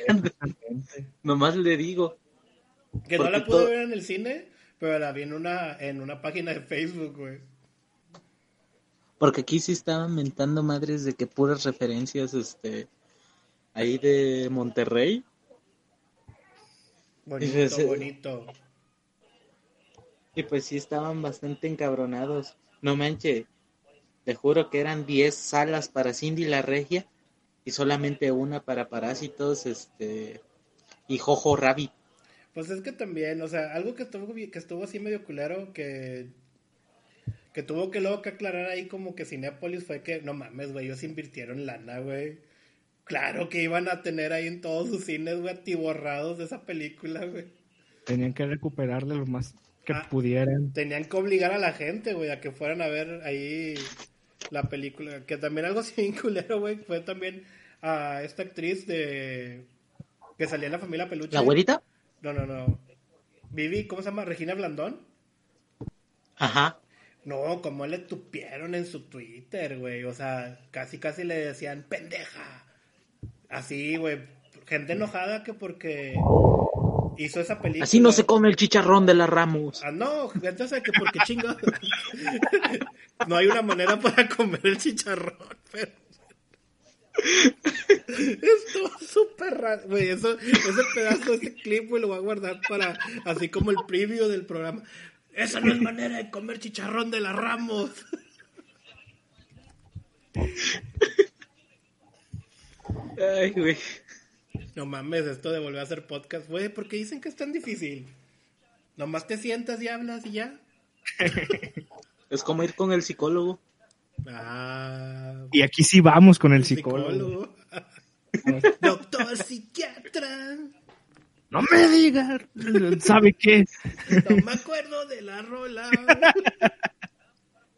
Speaker 3: Nomás le digo.
Speaker 1: Que no la pude
Speaker 3: todo-
Speaker 1: ver en el cine, pero la vi en una, en una página de Facebook, güey.
Speaker 3: Porque aquí sí estaban mentando madres de que puras referencias, este, ahí de Monterrey.
Speaker 1: Bonito,
Speaker 3: Fíjese.
Speaker 1: bonito.
Speaker 3: Y pues sí estaban bastante encabronados. No manche, te juro que eran 10 salas para Cindy la Regia y solamente una para Parásitos, este, y Jojo Rabbit.
Speaker 1: Pues es que también, o sea, algo que estuvo, que estuvo así medio culero, que, que tuvo que luego que aclarar ahí como que Cinépolis fue que, no mames, güey, ellos invirtieron lana, güey. Claro que iban a tener ahí en todos sus cines, güey, atiborrados de esa película, güey.
Speaker 2: tenían que recuperarle lo más que
Speaker 1: Ah.
Speaker 2: pudieran.
Speaker 1: Tenían que obligar a la gente, güey, a que fueran a ver ahí la película. Que también algo así culero, güey, fue también a esta actriz de... que salía en la familia Peluche.
Speaker 3: ¿La güerita?
Speaker 1: No, no, no. Vivi, ¿cómo se llama? Regina Blandón.
Speaker 3: Ajá.
Speaker 1: No, como le tupieron en su Twitter, güey. O sea, casi, casi le decían pendeja. Así, güey. gente enojada que porque hizo esa película.
Speaker 3: Así no se come el chicharrón de la Ramos.
Speaker 1: Ah, no, entonces que porque chingo. no hay una manera para comer el chicharrón, pero. Esto súper raro, güey. Eso, ese pedazo, ese clip, güey, lo voy a guardar para así como el preview del programa. Esa no es manera de comer chicharrón de la Ramos.
Speaker 3: Ay, güey.
Speaker 1: No mames, esto de volver a hacer podcast, güey, porque dicen que es tan difícil. Nomás te sientas y hablas y ya.
Speaker 3: Es como ir con el psicólogo.
Speaker 1: Ah,
Speaker 2: Y aquí sí vamos con el psicólogo.
Speaker 1: psicólogo. Doctor psiquiatra.
Speaker 2: No me digas. ¿Sabe qué?
Speaker 1: No me acuerdo de la rola.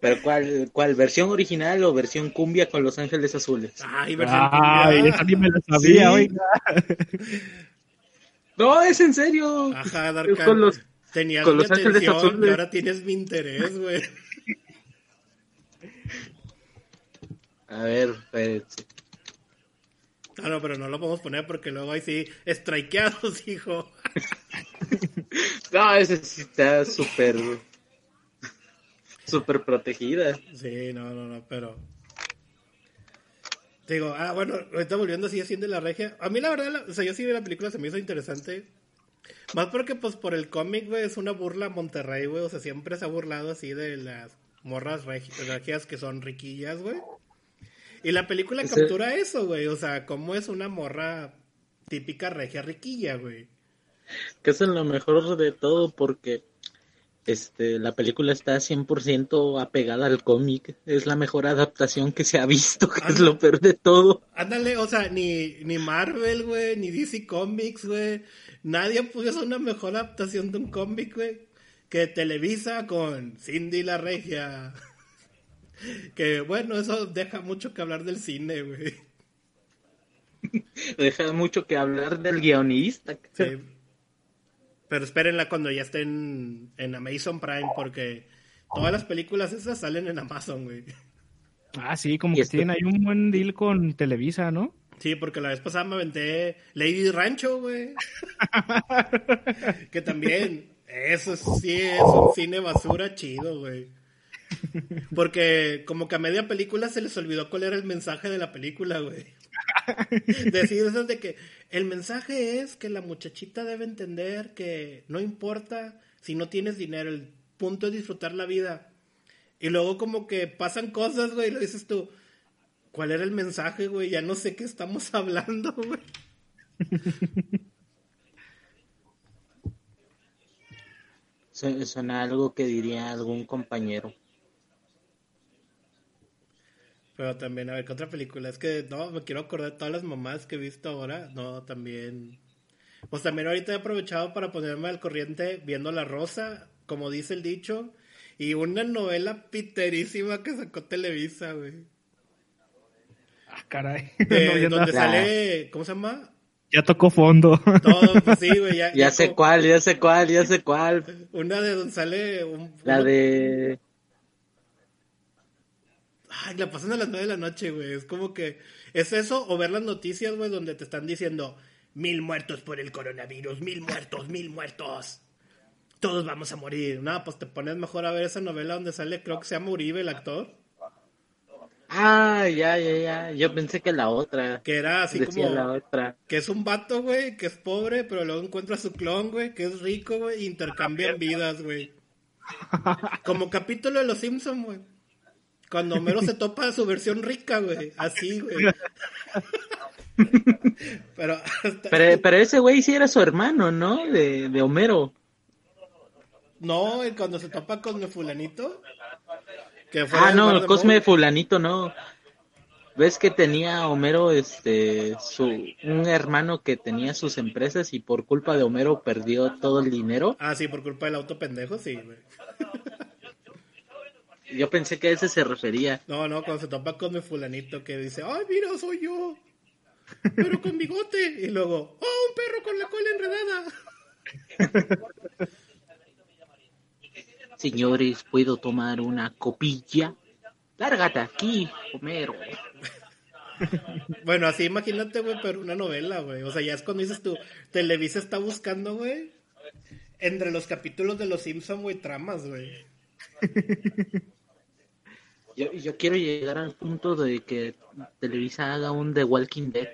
Speaker 3: ¿Pero cuál, cuál? ¿Versión original o versión cumbia con Los Ángeles Azules?
Speaker 1: Ay, versión
Speaker 2: Ay,
Speaker 1: cumbia.
Speaker 2: esa ni me la sabía,
Speaker 1: Sí.
Speaker 2: oiga.
Speaker 3: No, es en serio.
Speaker 1: Ajá, Darkan.
Speaker 3: con los-
Speaker 1: Tenías
Speaker 3: con
Speaker 1: mi
Speaker 3: Los Ángeles
Speaker 1: atención y
Speaker 3: Azules.
Speaker 1: ahora tienes mi interés, güey.
Speaker 3: A ver, espérense.
Speaker 1: Ah, no, pero no lo podemos poner porque luego ahí sí, strikeados, hijo.
Speaker 3: No, ese sí está súper. Súper protegida.
Speaker 1: Sí, no, no, no, pero. Digo, ah, bueno, ahorita volviendo así haciendo la regia. A mí la verdad, la- o sea, yo sí vi la película, se me hizo interesante. Más porque, pues, por el cómic, güey, es una burla a Monterrey, güey. O sea, siempre se ha burlado así de las morras regi- regias que son riquillas, güey. Y la película captura eso, güey. O sea, cómo es una morra típica regia riquilla, güey.
Speaker 3: Que es lo mejor de todo porque este la película está 100% apegada al cómic. Es la mejor adaptación que se ha visto, que es lo peor de todo.
Speaker 1: Ándale, o sea, ni, ni Marvel, güey, ni DC Comics, güey. Nadie pudo hacer una mejor adaptación de un cómic, güey, que Televisa con Cindy la Regia. que bueno, eso deja mucho que hablar del cine, güey.
Speaker 3: Deja mucho que hablar del guionista.
Speaker 1: Sí. Pero espérenla cuando ya estén en Amazon Prime, porque todas las películas esas salen en Amazon, güey.
Speaker 2: Ah, sí, como que tienen ahí un buen deal con Televisa, ¿no?
Speaker 1: Sí, porque la vez pasada me aventé Lady Rancho, güey. que también, eso sí es un cine basura chido, güey. Porque como que a media película se les olvidó cuál era el mensaje de la película, güey. Decir eso de que el mensaje es que la muchachita debe entender que no importa si no tienes dinero, el punto es disfrutar la vida. Y luego como que pasan cosas, güey, y lo dices tú, ¿cuál era el mensaje, güey? Ya no sé qué estamos hablando, güey.
Speaker 3: Su- Suena algo que diría algún compañero.
Speaker 1: Pero también, a ver, ¿qué otra película? Es que, no, me quiero acordar de todas las mamás que he visto ahora. No, también. Pues también ahorita he aprovechado para ponerme al corriente viendo La Rosa, como dice el dicho. Y una novela piterísima que sacó Televisa, güey.
Speaker 2: Ah, caray.
Speaker 1: De-
Speaker 2: No,
Speaker 1: donde
Speaker 2: no-
Speaker 1: sale, ¿cómo se llama?
Speaker 2: ya tocó fondo.
Speaker 1: Todo, pues sí, güey. Ya,
Speaker 3: Ya sé
Speaker 1: como-
Speaker 3: cuál, ya sé cuál, ya sé cuál.
Speaker 1: Una de donde sale un...
Speaker 3: La de...
Speaker 1: Ay, la pasan a las nueve de la noche, güey. Es como que... ¿Es eso o ver las noticias, güey, donde te están diciendo mil muertos por el coronavirus, mil muertos, mil muertos? Todos vamos a morir. No, pues te pones mejor a ver esa novela donde sale, creo que se llama Uribe, el actor.
Speaker 3: Ah, ya, ya, ya. Yo pensé que la otra.
Speaker 1: Que era así
Speaker 3: Decía
Speaker 1: como...
Speaker 3: la otra.
Speaker 1: Que es un vato, güey, que es pobre, pero luego encuentra a su clon, güey, que es rico, güey, e intercambian vidas, güey. Como capítulo de Los Simpsons, güey. Cuando Homero se topa su versión rica, güey. Así, güey. Pero, hasta-
Speaker 3: Pero, pero ese güey sí era su hermano, ¿no? De, de Homero.
Speaker 1: no, y cuando se topa con el fulanito. Que fue
Speaker 3: Ah, no,
Speaker 1: de
Speaker 3: Cosme. Fulanito, no. ¿Ves que tenía Homero, este, su, un hermano que tenía sus empresas y por culpa de Homero perdió todo el dinero?
Speaker 1: Ah, sí, por culpa del auto pendejo, sí, güey.
Speaker 3: Yo pensé que a ese se refería.
Speaker 1: No, no, cuando se topa con mi fulanito que dice, ay, mira, soy yo. Pero con bigote. Y luego, oh, un perro con la cola enredada.
Speaker 3: Señores, ¿puedo tomar una copilla? Lárgate aquí, Homero.
Speaker 1: Bueno, así imagínate, güey, pero una novela, güey. O sea, ya es cuando dices tú, Televisa está buscando, güey, entre los capítulos de Los Simpson, güey, tramas, güey.
Speaker 3: Yo, yo quiero llegar al punto de que Televisa haga un The Walking Dead.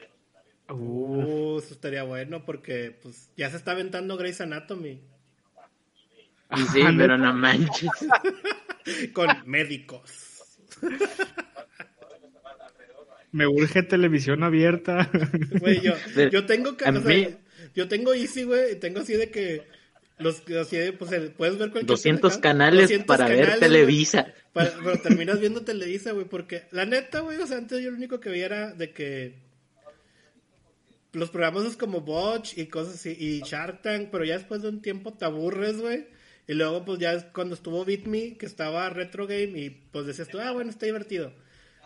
Speaker 1: Uh, eso estaría bueno porque, pues, ya se está aventando Grey's Anatomy.
Speaker 3: Y sí,
Speaker 2: Ah,
Speaker 3: pero no manches.
Speaker 1: Con médicos.
Speaker 2: Me urge televisión abierta.
Speaker 1: Güey, yo, tengo que, o sea, yo tengo Easy, güey, y tengo así de que los pues puedes ver cualquier
Speaker 3: 200
Speaker 1: pendejada.
Speaker 3: canales
Speaker 1: 200
Speaker 3: para ver
Speaker 1: canales,
Speaker 3: Televisa.
Speaker 1: para- pero terminas viendo Televisa, güey, porque la neta, güey, o sea, antes yo lo único que veía era de que los programas es como Botch y cosas así, y Shark Tank, pero ya después de un tiempo te aburres, güey. Y luego, pues ya cuando estuvo Beat Me, que estaba Retro Game, y pues decías tú, ah, bueno, está divertido.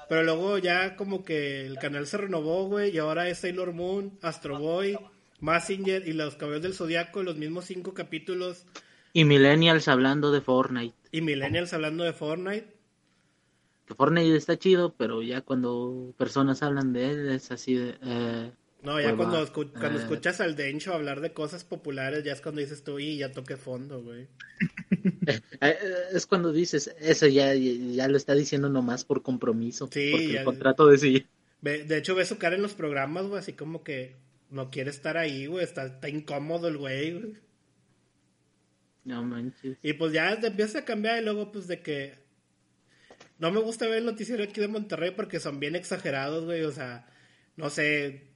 Speaker 1: Pero luego ya como que el canal se renovó, güey, y ahora es Sailor Moon, Astro Boy, Massinger y Los Caballeros del Zodiaco, los mismos cinco capítulos,
Speaker 3: Y Millennials hablando de Fortnite.
Speaker 1: y Millennials hablando de Fortnite.
Speaker 3: Que Fortnite está chido, pero ya cuando personas hablan de él es así de... eh,
Speaker 1: No, ya cuando, escu- cuando
Speaker 3: eh.
Speaker 1: escuchas al Dencho hablar de cosas populares, ya es cuando dices tú, y ya toqué fondo, güey.
Speaker 3: eh, es cuando dices, eso ya, ya lo está diciendo nomás por compromiso.
Speaker 1: Sí,
Speaker 3: porque
Speaker 1: ya-
Speaker 3: el contrato decía.
Speaker 1: Ve- De hecho, ve su cara en los programas, güey, así como que no quiere estar ahí, güey, está, está incómodo el güey, güey.
Speaker 3: No manches.
Speaker 1: Y pues ya empieza a cambiar y luego pues de que no me gusta ver el noticiero aquí de Monterrey porque son bien exagerados, güey, o sea, no sé,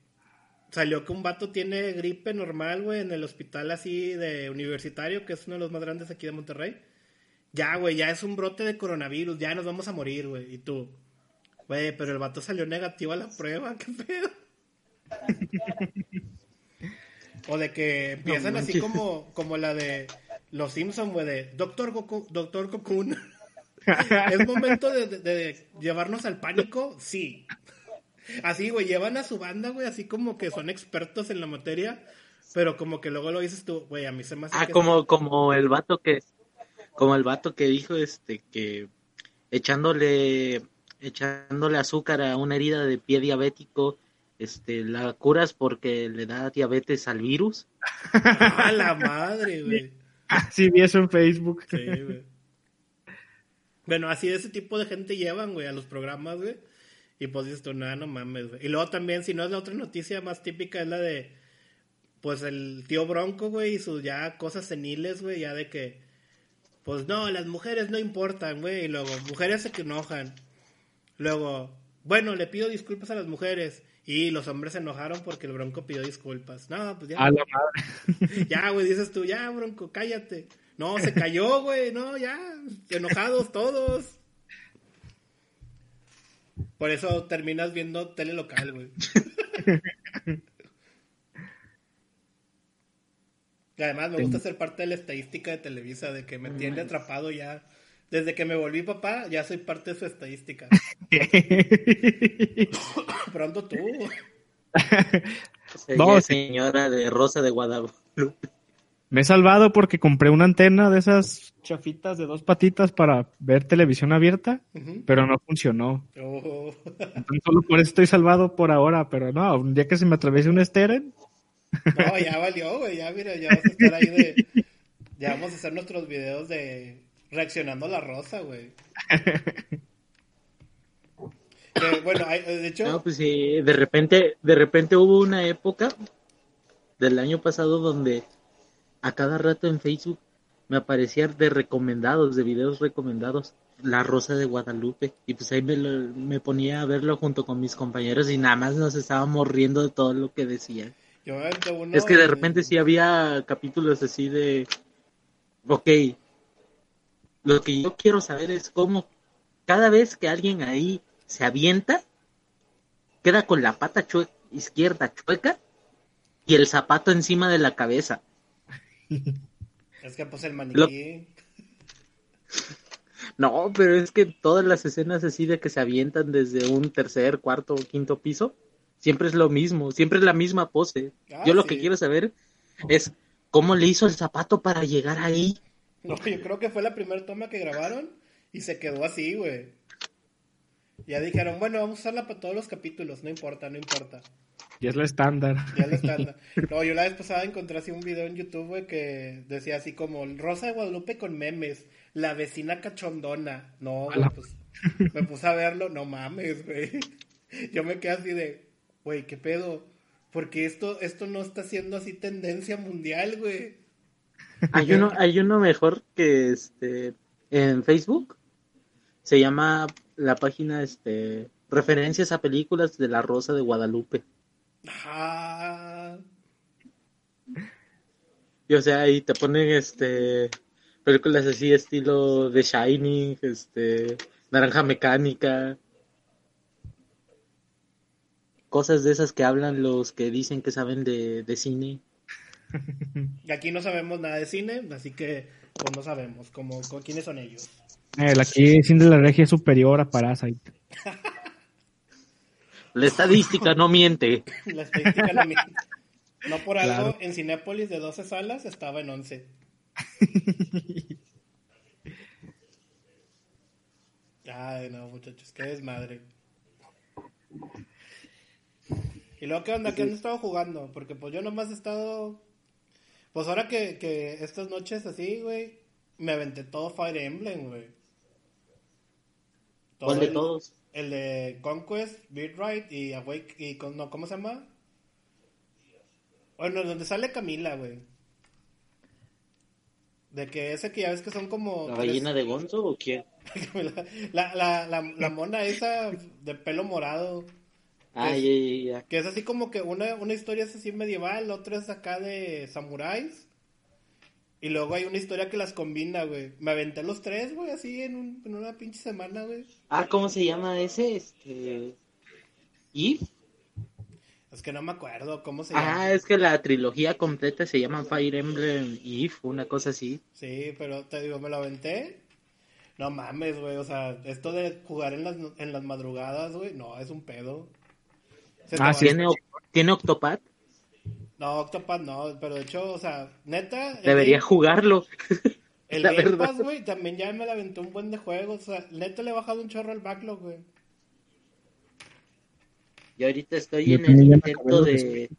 Speaker 1: salió que un vato tiene gripe normal, güey, en el hospital así de universitario, que es uno de los más grandes aquí de Monterrey. Ya, güey, ya es un brote de coronavirus, ya nos vamos a morir, güey. Y tú, güey, pero el vato salió negativo a la prueba, qué pedo. o de que empiezan
Speaker 3: No
Speaker 1: así como, como la de los Simpson, güey, de Doctor Goku, Doctor Cocoon. ¿Es momento de, de- de llevarnos al pánico? Sí. Así, güey, llevan a su banda, güey, así como que son expertos en la materia, pero como que luego lo dices tú, güey, a mí se me hace
Speaker 3: Ah,
Speaker 1: que-
Speaker 3: como, como el vato que, como el vato que dijo este que echándole, echándole azúcar a una herida de pie diabético, este, la curas porque le da diabetes al virus.
Speaker 1: ¡A la madre, güey!
Speaker 2: Sí, vi eso en Facebook.
Speaker 1: Sí, güey. Bueno, así de ese tipo de gente llevan, güey, a los programas, güey. Y pues dices tú, nada, no mames, güey. Y luego también, si no es la otra noticia más típica, es la de, pues el tío Bronco, güey, y sus ya cosas seniles, güey, ya de que, pues no, las mujeres no importan, güey. Y luego, mujeres se que enojan. Luego, bueno, le pido disculpas a las mujeres. Y los hombres se enojaron porque el Bronco pidió disculpas. No, pues ya.
Speaker 2: A la madre.
Speaker 1: Ya, güey, dices tú, ya, Bronco, cállate. No, se cayó, güey, no, ya, enojados todos. Por eso terminas viendo tele local, güey. Y además me gusta ser parte de la estadística de Televisa, de que me tiene atrapado ya. Desde que me volví papá, ya soy parte de su estadística. Pronto tú.
Speaker 2: No,
Speaker 3: señora de Rosa de Guadalupe.
Speaker 2: Me he salvado porque compré una antena de esas chafitas de dos patitas para ver televisión abierta, pero no funcionó.
Speaker 1: Oh.
Speaker 2: Entonces, solo por eso estoy salvado por ahora, pero no, un día que se me atraviese un Steren,
Speaker 1: No, ya valió, güey. Ya, mira, ya vamos a estar ahí de. Ya vamos a hacer nuestros videos de reaccionando a la rosa, güey. Bueno, de hecho,
Speaker 3: No, pues sí, de repente, de repente hubo una época del año pasado donde a cada rato en Facebook me aparecían de recomendados, de videos recomendados, La Rosa de Guadalupe. Y pues ahí me, lo- me ponía a verlo junto con mis compañeros y nada más nos estábamos riendo de todo lo que decían.
Speaker 1: yo uno
Speaker 3: es que de
Speaker 1: de-
Speaker 3: repente sí había capítulos así de, ok, lo que yo quiero saber es cómo cada vez que alguien ahí se avienta, queda con la pata izquierda chueca y el zapato encima de la cabeza.
Speaker 1: Es que pues el maniquí.
Speaker 3: No, pero es que todas las escenas así de que se avientan desde un tercer, cuarto o quinto piso, siempre es lo mismo, siempre es la misma pose.
Speaker 1: Ah,
Speaker 3: Yo lo
Speaker 1: sí.
Speaker 3: que quiero saber es cómo le hizo el zapato para llegar ahí.
Speaker 1: No, yo creo que fue la primera toma que grabaron y se quedó así, güey. Ya dijeron, bueno, vamos a usarla para todos los capítulos, no importa, no importa.
Speaker 2: Y es lo estándar.
Speaker 1: Ya lo estándar. No, yo la vez pasada encontré así un video en YouTube, güey, que decía así como Rosa de Guadalupe con memes, la vecina cachondona. No, güey, pues me puse a verlo, no mames, güey. Yo me quedé así de, güey, ¿qué pedo? Porque esto, esto no está siendo así tendencia mundial, güey.
Speaker 3: Hay uno, hay uno mejor que este en Facebook. Se llama la página este referencias a películas de la Rosa de Guadalupe.
Speaker 1: Ah,
Speaker 3: Y o sea, ahí te ponen este películas así estilo The Shining, este Naranja Mecánica. Cosas de esas que hablan los que dicen que saben de, de cine.
Speaker 1: Y aquí no sabemos nada de cine, así que pues no sabemos cómo, cómo- quiénes son ellos.
Speaker 2: El aquí Cine de la Regia es superior a Parasite.
Speaker 3: La estadística no miente.
Speaker 1: La estadística no miente. No por algo,
Speaker 2: Claro.
Speaker 1: en Cinépolis de 12 salas estaba en 11. Ay, no, muchachos, qué desmadre. ¿Y luego qué onda? ¿Qué han estado jugando? Porque pues yo nomás he estado... Pues ahora que, que estas noches así, güey, me aventé todo Fire Emblem, güey. Todo
Speaker 3: ¿Cuál de
Speaker 1: el-
Speaker 3: todos?
Speaker 1: El de Conquest, Beat Right y Awake y con- no, ¿cómo se llama? Bueno, donde sale Camila, güey. De que ese que ya ves que son como
Speaker 3: ¿La gallina de Gonzo o quién?
Speaker 1: la, la, la, la mona esa de pelo morado.
Speaker 3: Ah,
Speaker 1: Es-
Speaker 3: ya, ya, ya.
Speaker 1: Que es así como que una, una historia es así medieval, otra es acá de samuráis. Y luego hay una historia que las combina, güey. Me aventé los tres, güey, así en, un- en una pinche semana, güey.
Speaker 3: Ah, ¿cómo se llama ese? Este. ¿Y?
Speaker 1: Es que no me acuerdo cómo se llama.
Speaker 3: Ah, es que la trilogía completa se llama Fire Emblem If, una cosa así.
Speaker 1: Sí, pero te digo, me lo aventé. No mames, güey. O sea, esto de jugar en las, en las madrugadas, güey, no, es un pedo.
Speaker 2: Ah.
Speaker 3: ¿Tiene, ¿Tiene Octopath?
Speaker 1: No, Octopath no, pero de hecho, o sea, neta.
Speaker 3: Debería
Speaker 1: Game-
Speaker 3: jugarlo.
Speaker 1: El Game. Pass, güey, también ya me la aventó un buen de juegos. O sea, neta le he bajado un chorro al backlog, güey.
Speaker 3: Yo ahorita estoy
Speaker 2: Yo
Speaker 3: en el intento de,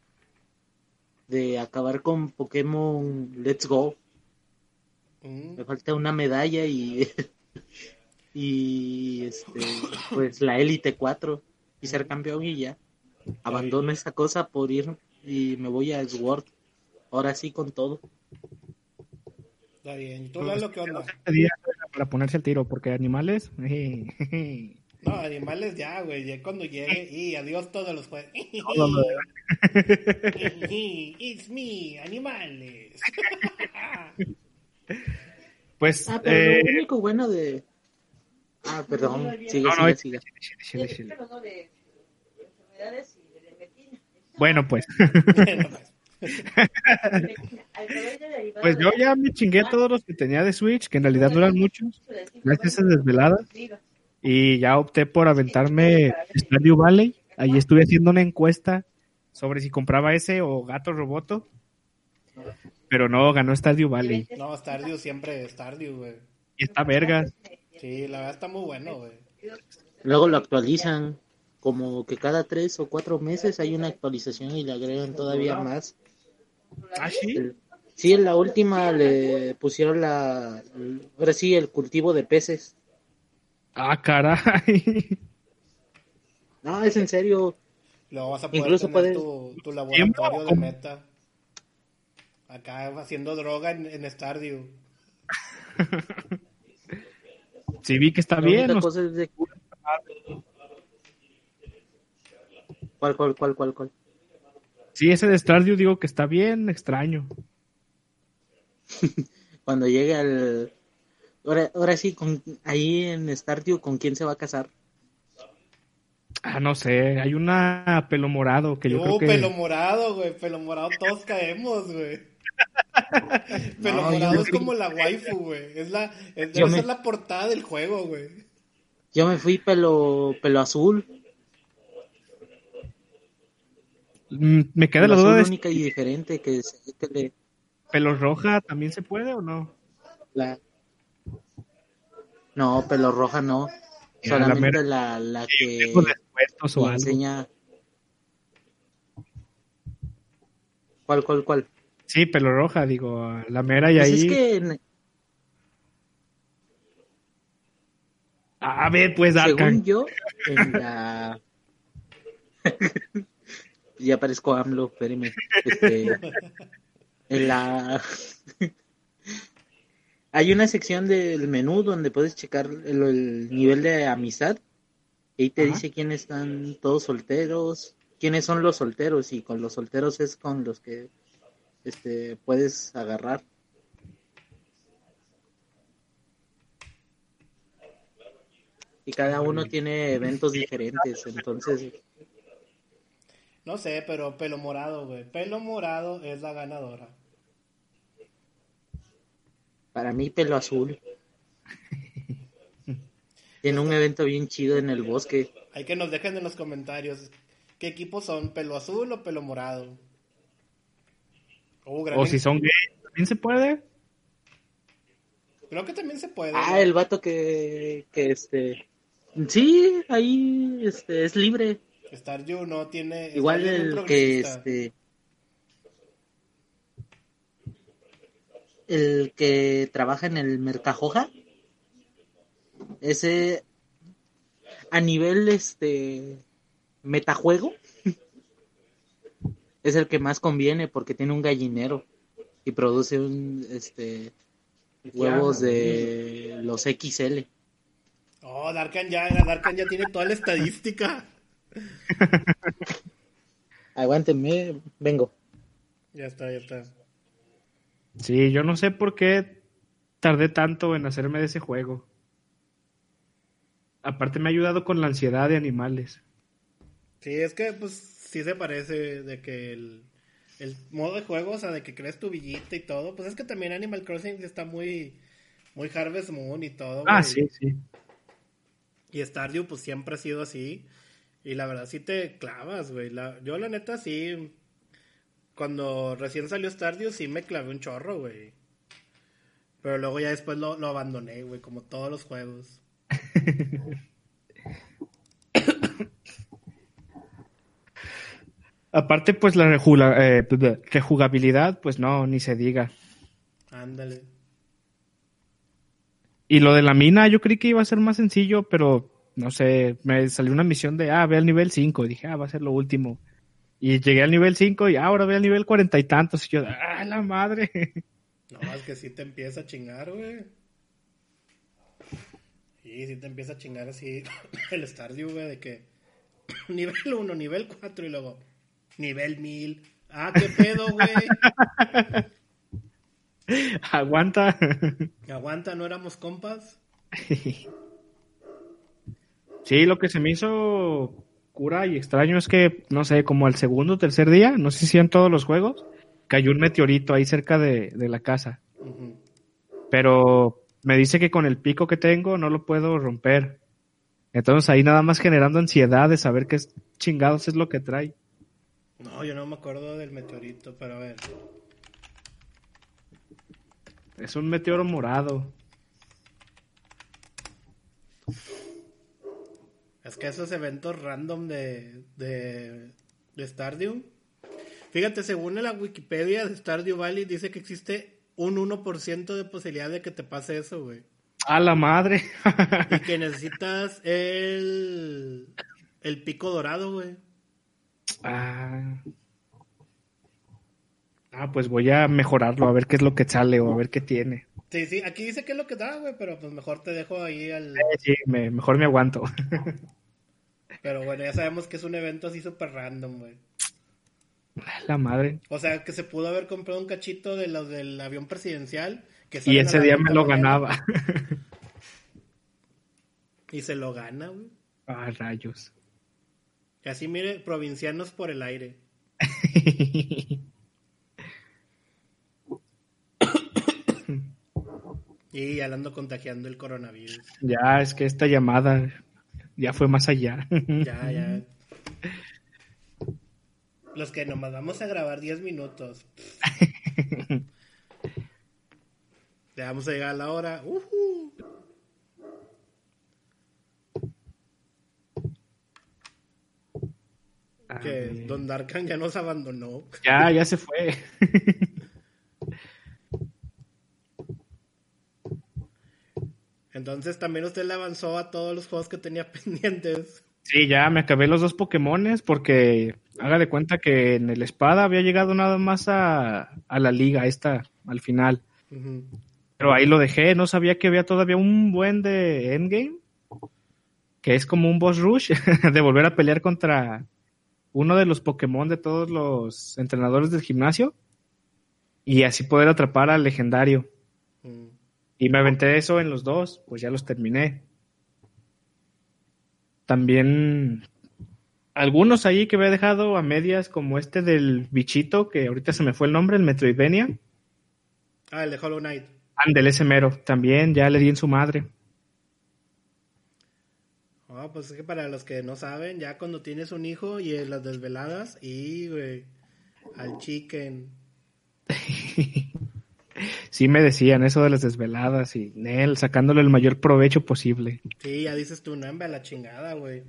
Speaker 3: de acabar con Pokémon Let's Go.
Speaker 1: Mm.
Speaker 3: Me falta una medalla y. y. Este. Pues la Elite 4. Y ser campeón y ya. Abandono esa cosa por ir y me voy a Sword. Ahora sí con todo.
Speaker 1: Está bien. ¿Tú, Lalo, qué onda?
Speaker 2: Día para ponerse al tiro, porque animales. eh,
Speaker 1: No, animales ya, güey. Ya cuando llegue. Y adiós todos los juegos.
Speaker 2: Todo lo
Speaker 1: It's me, animales.
Speaker 2: Pues,
Speaker 3: Ah, pero
Speaker 2: eh,
Speaker 3: lo único bueno de. Ah, perdón. Sigue,
Speaker 2: No, no,
Speaker 3: sigue, sigue.
Speaker 4: no de enfermedades.
Speaker 2: Bueno, pues,
Speaker 1: Bueno, pues,
Speaker 2: pues yo ya me chingué todos los que tenía de Switch, que en realidad no eran muchos. Gracias a esas desveladas. Y ya opté por aventarme Stardew Valley. Ahí estuve haciendo una encuesta sobre si compraba ese o Gato Roboto. Pero no, ganó Stardew Valley.
Speaker 1: no, Stardew siempre Stardew, güey.
Speaker 2: Y está vergas.
Speaker 1: Sí, la verdad está muy bueno, güey.
Speaker 3: Luego lo actualizan. Como que cada tres o cuatro meses hay una actualización y le agregan todavía más.
Speaker 2: ¿Ah, sí?
Speaker 3: Sí, en la última le pusieron la. Ahora sí, el cultivo de peces.
Speaker 2: Ah, caray.
Speaker 3: No, es en serio.
Speaker 1: Luego vas a poder
Speaker 3: Incluso
Speaker 1: tener
Speaker 3: puedes-
Speaker 1: tu, tu laboratorio de meta. Acá haciendo droga en, en Stardew.
Speaker 2: Sí, vi que está
Speaker 3: La
Speaker 2: bien. o
Speaker 3: cosa es de. ¿Cuál, cuál, cuál, cuál, cuál?
Speaker 2: Sí, ese de Stardew digo que está bien extraño.
Speaker 3: Cuando llegue al. Ahora, ahora sí, con, ahí en Stardew, ¿con quién se va a casar?
Speaker 2: Ah, no sé, hay una pelo morado que yo
Speaker 1: Uh,
Speaker 2: creo que...
Speaker 1: pelo morado, güey. Pelo morado, todos caemos, güey. pelo
Speaker 3: No,
Speaker 1: morado es
Speaker 3: fui-
Speaker 1: como la waifu, güey. Es la, es,
Speaker 3: Yo
Speaker 1: debe
Speaker 3: me-
Speaker 1: ser la portada del juego, güey.
Speaker 3: Yo me fui pelo, pelo azul.
Speaker 2: Mm, Me queda
Speaker 3: Pelo
Speaker 2: la duda de
Speaker 3: única y diferente que, se- le,
Speaker 2: pelo roja también se puede o no.
Speaker 3: la... No, pelo roja no.
Speaker 2: La
Speaker 3: Solamente la, la que
Speaker 2: o
Speaker 3: enseña. ¿Cuál, cuál, cuál?
Speaker 2: Sí, pelo roja, digo, la mera y
Speaker 3: Pues
Speaker 2: ahí.
Speaker 3: es que
Speaker 2: A ver, pues,
Speaker 3: según yo, en la. ya parezco AMLO, espéreme. Este, en la. Hay una sección del menú donde puedes checar el, el nivel de amistad. Y ahí te
Speaker 2: Ajá.
Speaker 3: dice quiénes están todos solteros, quiénes son los solteros. Y con los solteros es con los que este, puedes agarrar. Y cada uno tiene eventos diferentes. Entonces,
Speaker 1: No sé, pero pelo morado, güey. Pelo morado es la ganadora.
Speaker 3: para mí, pelo azul. Tiene un evento bien chido en el bosque.
Speaker 1: Hay que nos dejen en los comentarios qué equipos son, pelo azul o pelo morado. Gran
Speaker 2: O si son gays, ¿también se puede?
Speaker 1: Creo que también se puede.
Speaker 3: Ah,
Speaker 1: ¿no?
Speaker 3: el vato que, que este. Sí, ahí este, es libre.
Speaker 1: Stardew no tiene.
Speaker 3: Igual el que este. El que trabaja en el Mercajoja. Ese. A nivel este. Metajuego. Es el que más conviene porque tiene un gallinero. Y produce un. Este. Huevos de los XL.
Speaker 1: Oh, Darkan ya, Darkan ya tiene toda la estadística.
Speaker 3: Aguántenme, vengo.
Speaker 1: Ya está, ya está.
Speaker 2: Sí, yo no sé por qué tardé tanto en hacerme de ese juego. Aparte me ha ayudado con la ansiedad de animales.
Speaker 1: Sí, es que pues sí se parece de que el, el modo de juego, o sea, de que crees tu villita y todo, pues es que también Animal Crossing está muy muy Harvest Moon y todo.
Speaker 2: Ah,
Speaker 1: güey.
Speaker 2: sí, sí.
Speaker 1: Y Stardew pues siempre ha sido así. Y la verdad sí te clavas, güey. La- yo la neta sí cuando recién salió Stardew sí me clavé un chorro, güey. Pero luego ya después lo, lo abandoné, güey, como todos los juegos.
Speaker 2: Aparte, pues la rejula- eh, rejugabilidad, pues no, ni se diga.
Speaker 1: Ándale.
Speaker 2: Y lo de la mina, yo creí que iba a ser más sencillo, pero no sé, me salió una misión de, ah, ve al nivel 5. Dije, ah, va a ser lo último. Y llegué al nivel 5 y "Ah, ahora ve al nivel cuarenta y tantos. Y yo, ah, la madre.
Speaker 1: No, es que sí te empieza a chingar, güey. Sí, sí te empieza a chingar así el Stardew, güey, de que nivel 1, nivel 4 y luego nivel 1000. Ah, qué pedo, güey.
Speaker 2: Aguanta.
Speaker 1: Aguanta, ¿no éramos compas?
Speaker 2: Sí, lo que se me hizo cura y extraño es que, no sé, como el segundo o tercer día, no sé si en todos los juegos, cayó un meteorito ahí cerca de, de la casa. Pero me dice que con el pico que tengo no lo puedo romper. Entonces ahí nada más generando ansiedad de saber qué chingados es lo que trae.
Speaker 1: No, yo no me acuerdo del meteorito, pero a ver.
Speaker 2: Es un meteoro morado.
Speaker 1: Es que esos eventos random de, de, de Stardew. Fíjate, según la Wikipedia de Stardew Valley, dice que existe un 1% de posibilidad de que te pase eso, güey.
Speaker 2: ¡A la madre!
Speaker 1: Y que necesitas el, el pico dorado, güey.
Speaker 2: ah. Ah, pues voy a mejorarlo, a ver qué es lo que sale o a ver qué tiene.
Speaker 1: Sí, sí, aquí dice que es lo que da, güey, pero pues mejor te dejo ahí al...
Speaker 2: Eh, Sí, me- mejor me aguanto.
Speaker 1: Pero bueno, ya sabemos que es un evento así súper random, güey.
Speaker 2: ¡A la madre!
Speaker 1: O sea, que se pudo haber comprado un cachito de los del avión presidencial. Que
Speaker 2: Y ese día me lo
Speaker 1: mañana,
Speaker 2: ganaba.
Speaker 1: Y se lo gana, güey.
Speaker 2: Ah, rayos.
Speaker 1: Y así, mire, provincianos por el aire. Y ya ando contagiando el coronavirus.
Speaker 2: Ya, es que esta llamada ya fue más allá.
Speaker 1: Ya, ya. Los que nomás vamos a grabar 10 minutos. ya vamos a llegar a la hora. Ah, que Don Darkan ya nos abandonó.
Speaker 2: Ya, ya se fue.
Speaker 1: Entonces también usted le avanzó a todos los juegos que tenía pendientes.
Speaker 2: Sí, ya me acabé los dos Pokémones porque haga de cuenta que en el espada había llegado nada más a, a la liga esta al final. Pero ahí lo dejé, no sabía que había todavía un buen de endgame, que es como un boss rush de volver a pelear contra uno de los Pokémon de todos los entrenadores del gimnasio y así poder atrapar al legendario. Y me aventé eso en los dos, pues ya los terminé. También algunos ahí que me he dejado a medias, como este del bichito, que ahorita se me fue el nombre, el Metroidvania.
Speaker 1: Ah, el de Hollow Knight.
Speaker 2: Andel ese mero, también ya le di en su madre.
Speaker 1: Ah, pues es que para los que no saben, ya cuando tienes un hijo y en las desveladas, y güey, al chicken.
Speaker 2: Sí me decían eso de las desveladas y Nel sacándole el mayor provecho posible.
Speaker 1: Sí, ya dices tú, no, hombre, a la chingada, güey.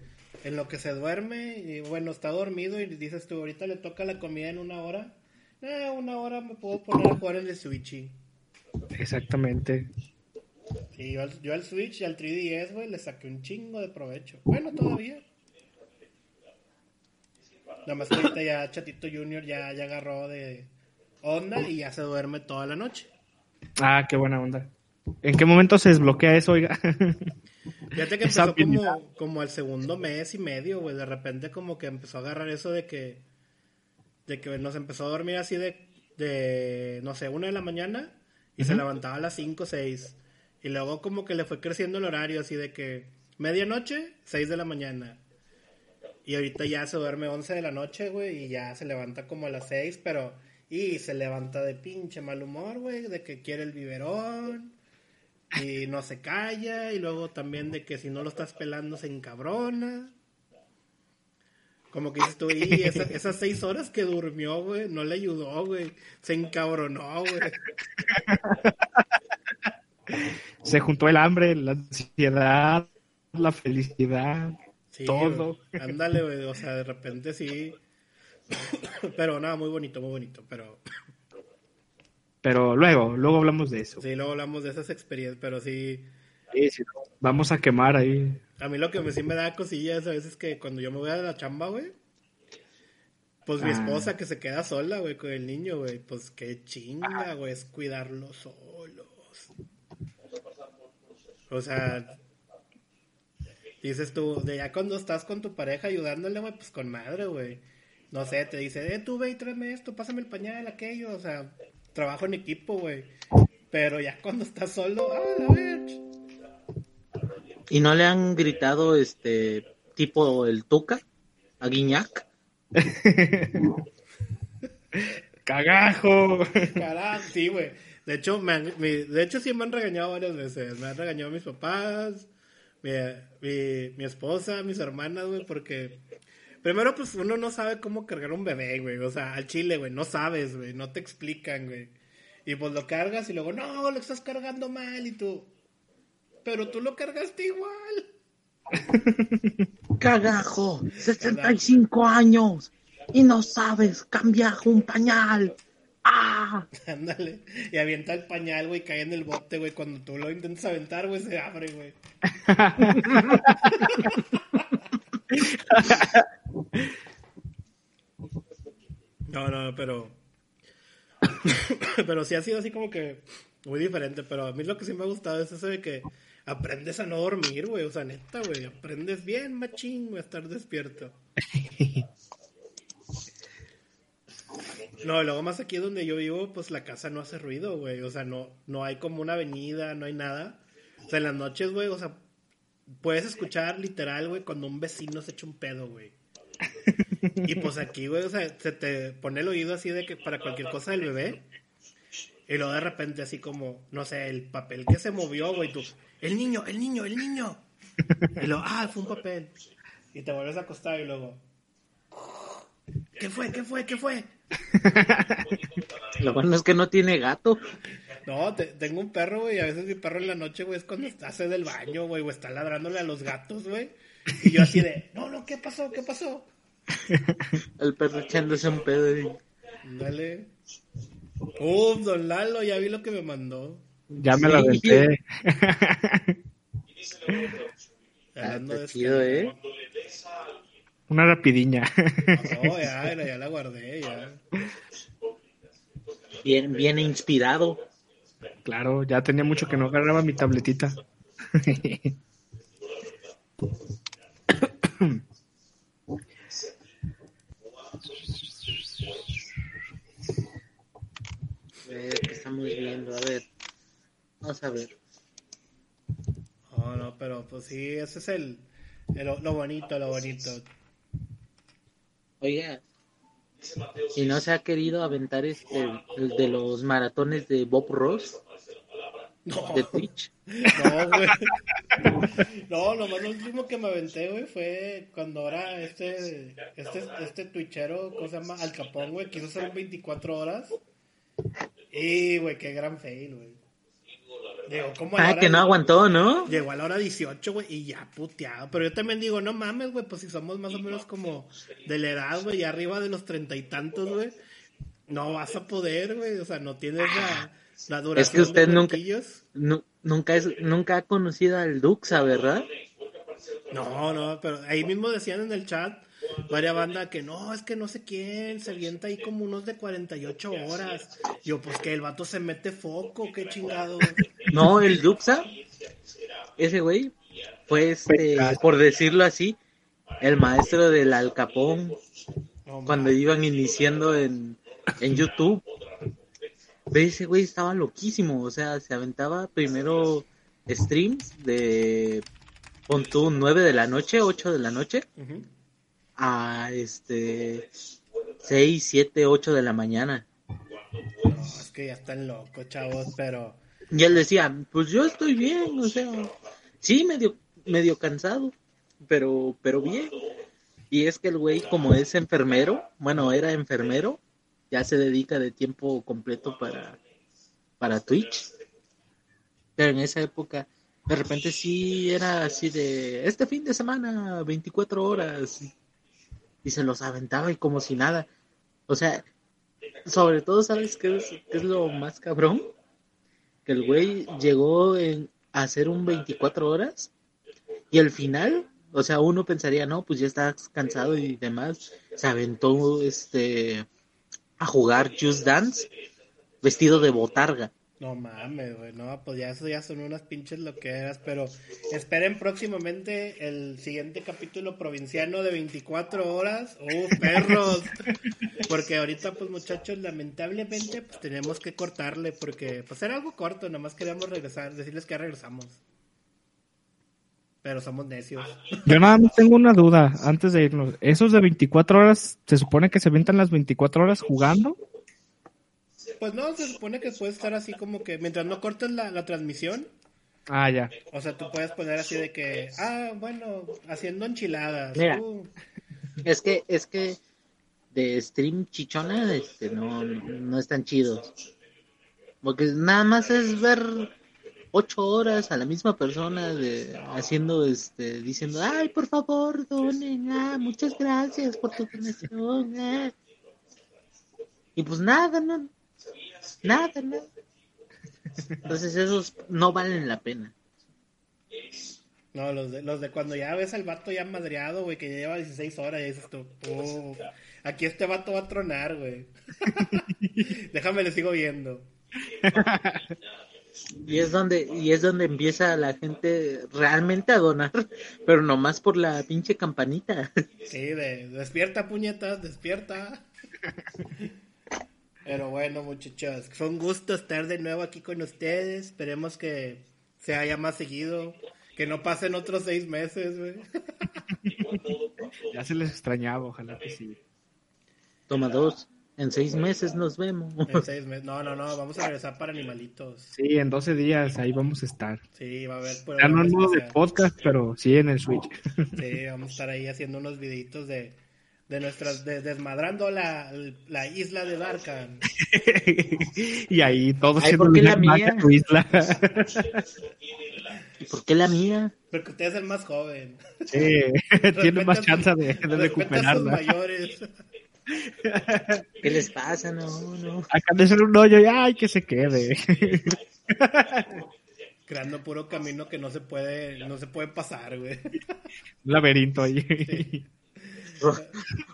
Speaker 1: En lo que se duerme, y bueno, está dormido y dices tú, ahorita le toca la comida en una hora. Eh, una hora me puedo poner a jugar el Switch.
Speaker 2: Exactamente.
Speaker 1: Sí, yo al, yo al Switch y al 3DS, güey, le saqué un chingo de provecho. Bueno, todavía. Nada más que ahorita ya Chatito Junior ya, ya agarró de onda y ya se duerme toda la noche.
Speaker 2: Ah, qué buena onda. ¿En qué momento se desbloquea eso, oiga?
Speaker 1: Fíjate que empezó como, como al segundo mes y medio, güey. De repente como que empezó a agarrar eso de que... De que nos empezó a dormir así de... de no sé, una de la mañana. Y se levantaba a las 5 o 6. Y luego como que le fue creciendo el horario así de que... Medianoche, 6 de la mañana. Y ahorita ya se duerme 11 de la noche, güey. Y ya se levanta como a las 6, pero... Y se levanta de pinche mal humor, güey. De que quiere el biberón y no se calla y luego también de que si no lo estás pelando se encabrona. Como que dices tú, y esa- esas seis horas que durmió, güey, no le ayudó, güey. Se encabronó, güey.
Speaker 2: Se juntó el hambre, la ansiedad, la felicidad,
Speaker 1: Sí,
Speaker 2: todo.
Speaker 1: Ándale, güey, o sea, de repente sí. Pero nada, muy bonito, muy bonito. Pero
Speaker 2: Pero luego, luego hablamos de eso.
Speaker 1: sí, luego hablamos de esas experiencias, pero sí.
Speaker 2: Sí, sí, no. Vamos a quemar ahí.
Speaker 1: A mí lo que me, sí me da cosillas a veces es que cuando yo me voy a la chamba, güey, pues mi
Speaker 2: Ah.
Speaker 1: esposa que se queda sola, güey, con el niño, güey, pues qué chinga, güey, es cuidarlos solos. O sea, dices tú, de ya cuando estás con tu pareja ayudándole, güey, pues con madre, güey. No sé, te dice, eh, tú ve y tráeme esto, pásame el pañal, aquello, o sea, trabajo en equipo, güey. Pero ya cuando estás solo, ah, a ver,
Speaker 3: ¿Y no le han gritado este tipo el Tuca a Guiñac?
Speaker 2: ¡Cagajo!
Speaker 1: Carajo, sí, güey. De hecho, me han- mi- de hecho, sí me han regañado varias veces. Me han regañado mis papás, mi, mi, mi esposa, mis hermanas, güey, porque... Primero, pues, uno no sabe cómo cargar un bebé, güey. O sea, al chile, güey, no sabes, güey. No te explican, güey. Y pues lo cargas y luego, no, lo estás cargando mal y tú... Pero tú lo cargaste igual.
Speaker 3: Cagajo, 65 años y no sabes cambiar un pañal. ¡Ah!
Speaker 1: Ándale. Y avienta el pañal, güey, cae en el bote, güey. Cuando tú lo intentas aventar, güey, se abre, güey. No, no, pero. pero sí ha sido así como que muy diferente. Pero a mí lo que sí me ha gustado es eso de que aprendes a no dormir, güey. O sea, neta, güey. Aprendes bien, machín, güey, a estar despierto. No, luego más aquí donde yo vivo, pues la casa no hace ruido, güey. O sea, no, no hay como una avenida, no hay nada. O sea, en las noches, güey, o sea, puedes escuchar literal, güey, cuando un vecino se echa un pedo, güey. Y pues aquí, güey, o sea, se te pone el oído así de que para cualquier cosa del bebé. Y luego de repente así como, no sé, el papel que se movió, güey, tú, el niño, el niño, el niño. Y luego, ah, fue un papel. Y te vuelves a acostar y luego, ¿qué fue? ¿Qué fue? ¿Qué fue?
Speaker 3: Lo bueno es que no tiene gato.
Speaker 1: No, te- tengo un perro, güey, y a veces mi perro en la noche, güey, es cuando está hace del baño, güey, o está ladrándole a los gatos, güey. Y yo así de, no, no, ¿qué pasó? ¿Qué pasó?
Speaker 3: El perro echándose un pedo. y-
Speaker 1: Dale. Uf, don Lalo, ya vi lo que me mandó.
Speaker 2: Ya me la
Speaker 3: Sí.
Speaker 2: aventé.
Speaker 3: Está chido,
Speaker 1: este-
Speaker 3: ¿eh?
Speaker 2: Una rapidiña.
Speaker 1: No, ya, ya, ya la guardé, ya.
Speaker 3: Bien, bien inspirado.
Speaker 2: Claro, ya tenía mucho que no agarraba mi tabletita.
Speaker 3: A ver, ¿qué estamos viendo? A ver. Vamos a ver.
Speaker 1: No, no, pero pues sí, ese es el, el- lo bonito, lo bonito.
Speaker 3: Oiga. Y no se ha querido aventar este el de los maratones de Bob Ross
Speaker 1: No,
Speaker 3: de Twitch.
Speaker 1: no, güey. No, nomás lo último que me aventé, güey, fue cuando ahora este, este, este twitchero, ¿cómo se llama? Al Capón, güey, quiso hacer un 24 horas. Y, güey, qué gran fail, güey. Digo, ¿cómo a la
Speaker 3: Ah,
Speaker 1: hora
Speaker 3: que no aguantó, ¿no?
Speaker 1: Llegó a la hora 18, güey, y ya puteado. Pero yo también digo, no mames, güey, pues si somos más o menos como de la edad, güey, y arriba de los treinta y tantos, güey, no vas a poder, güey. O sea, no tienes la, la duración
Speaker 3: Es que usted
Speaker 1: de
Speaker 3: nunca-. Nu- nunca es, nunca ha conocido al Duxa, ¿verdad?
Speaker 1: No, no, pero ahí mismo decían en el chat, varias banda que no, es que no sé quién, se avienta ahí como unos de 48 horas. Yo, pues que el vato se mete foco, qué chingado.
Speaker 3: No, el Duxa, ese güey, fue este, por decirlo así, el maestro del Alcapón cuando iban iniciando en, en YouTube. Ve, ese güey estaba loquísimo, o sea, se aventaba primero streams de, pon tú, 9 de la noche, 8 de la noche, a este, 6, 7, 8 de la mañana.
Speaker 1: No, es que ya están locos, chavos, pero...
Speaker 3: Y él decía, pues yo estoy bien, o sea, sí, medio, medio cansado, pero, pero bien. Y es que el güey, como es enfermero, bueno, era enfermero, ya se dedica de tiempo completo para, para Twitch. Pero en esa época, de repente sí era así de, este fin de semana, 24 horas, y se los aventaba y como si nada. O sea, sobre todo, ¿sabes qué es, lo más cabrón? que el güey llegó a hacer un 24 horas y al final, o sea, uno pensaría, no, pues ya estás cansado y demás, se aventó este a jugar Just Dance vestido de botarga.
Speaker 1: No mames, güey, no, pues ya eso ya son unas pinches loqueras, pero esperen próximamente el siguiente capítulo provinciano de 24 horas. ¡Uh, perros! Porque ahorita, pues muchachos, lamentablemente, pues tenemos que cortarle, porque pues era algo corto, nada más queríamos regresar, decirles que ya regresamos. Pero somos necios.
Speaker 2: Yo nada más tengo una duda antes de irnos. ¿Esos de 24 horas se supone que se aventan las 24 horas jugando?
Speaker 1: Pues no, se supone que puedes estar así como que, mientras no cortes la, la transmisión,
Speaker 2: Ah, ya.
Speaker 1: o sea, tú puedes poner así de que, ah, bueno, haciendo enchiladas.
Speaker 3: Mira.
Speaker 1: uh,
Speaker 3: Es que, es que de stream chichona, este, no, no están chidos. Porque nada más es ver ocho horas a la misma persona de haciendo este diciendo ay por favor donen ah, muchas gracias por tu donación ah". y pues nada no nada no entonces esos no valen la pena
Speaker 1: No, los de, los de cuando ya ves al vato ya madreado, güey, que ya lleva 16 horas y dices tú, "Uf, aquí este vato va a tronar, güey. Déjame, le sigo viendo.
Speaker 3: y es donde y es donde empieza la gente realmente a donar pero nomás por la pinche campanita
Speaker 1: Sí, de, despierta, puñetas, despierta. Pero bueno, muchachos, fue un gusto estar de nuevo aquí con ustedes. Esperemos que se haya más seguido, que no pasen otros seis meses, güey.
Speaker 2: Ya se les extrañaba, ojalá que sí.
Speaker 3: toma dos en seis meses nos vemos
Speaker 1: En seis meses. No, no, no, vamos a regresar para animalitos.
Speaker 2: Sí, en 12 días ahí vamos a estar.
Speaker 1: Sí, va a haber.
Speaker 2: Ya no en modo de podcast, pero sí en el Switch.
Speaker 1: Sí, vamos a estar ahí haciendo unos videitos de, de nuestras, de- desmadrando la, la isla de Darkan.
Speaker 2: y ahí todos
Speaker 3: Ay, ¿por qué la mía?
Speaker 2: tu isla.
Speaker 3: ¿y por qué la mía?
Speaker 1: Porque usted es el más joven.
Speaker 2: Sí, tiene más chance de, de recuperarla.
Speaker 1: mayores.
Speaker 3: ¿Qué les pasa? No, no.
Speaker 2: Acá de ser un hoyo y ay, que se quede.
Speaker 1: Creando puro camino que no se puede, no se puede pasar, güey.
Speaker 2: un laberinto ahí.
Speaker 3: Ro-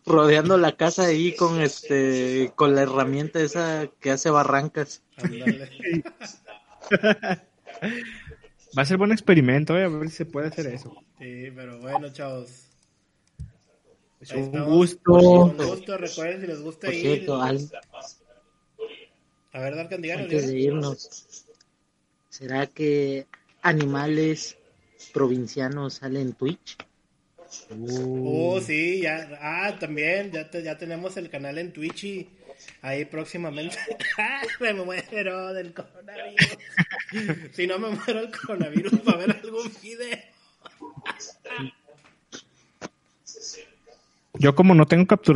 Speaker 3: rodeando la casa ahí con este con la herramienta esa que hace barrancas.
Speaker 2: Va a ser buen experimento, eh, a ver si se puede hacer eso.
Speaker 1: Sí, pero bueno, chavos.
Speaker 2: Es un
Speaker 1: estamos.
Speaker 2: gusto.
Speaker 1: Un gusto, recuerden si les gusta
Speaker 3: Por
Speaker 1: ir.
Speaker 3: cierto, al-
Speaker 1: A ver, Darkan, díganos.
Speaker 3: antes de irnos, ¿será que animales provincianos salen en Twitch?
Speaker 1: Oh, sí, ya. Ah, también, ya, te- ya tenemos el canal en Twitch y ahí próximamente. me muero del coronavirus. si no me muero del coronavirus, va a haber algún video.
Speaker 2: Yo como no tengo captura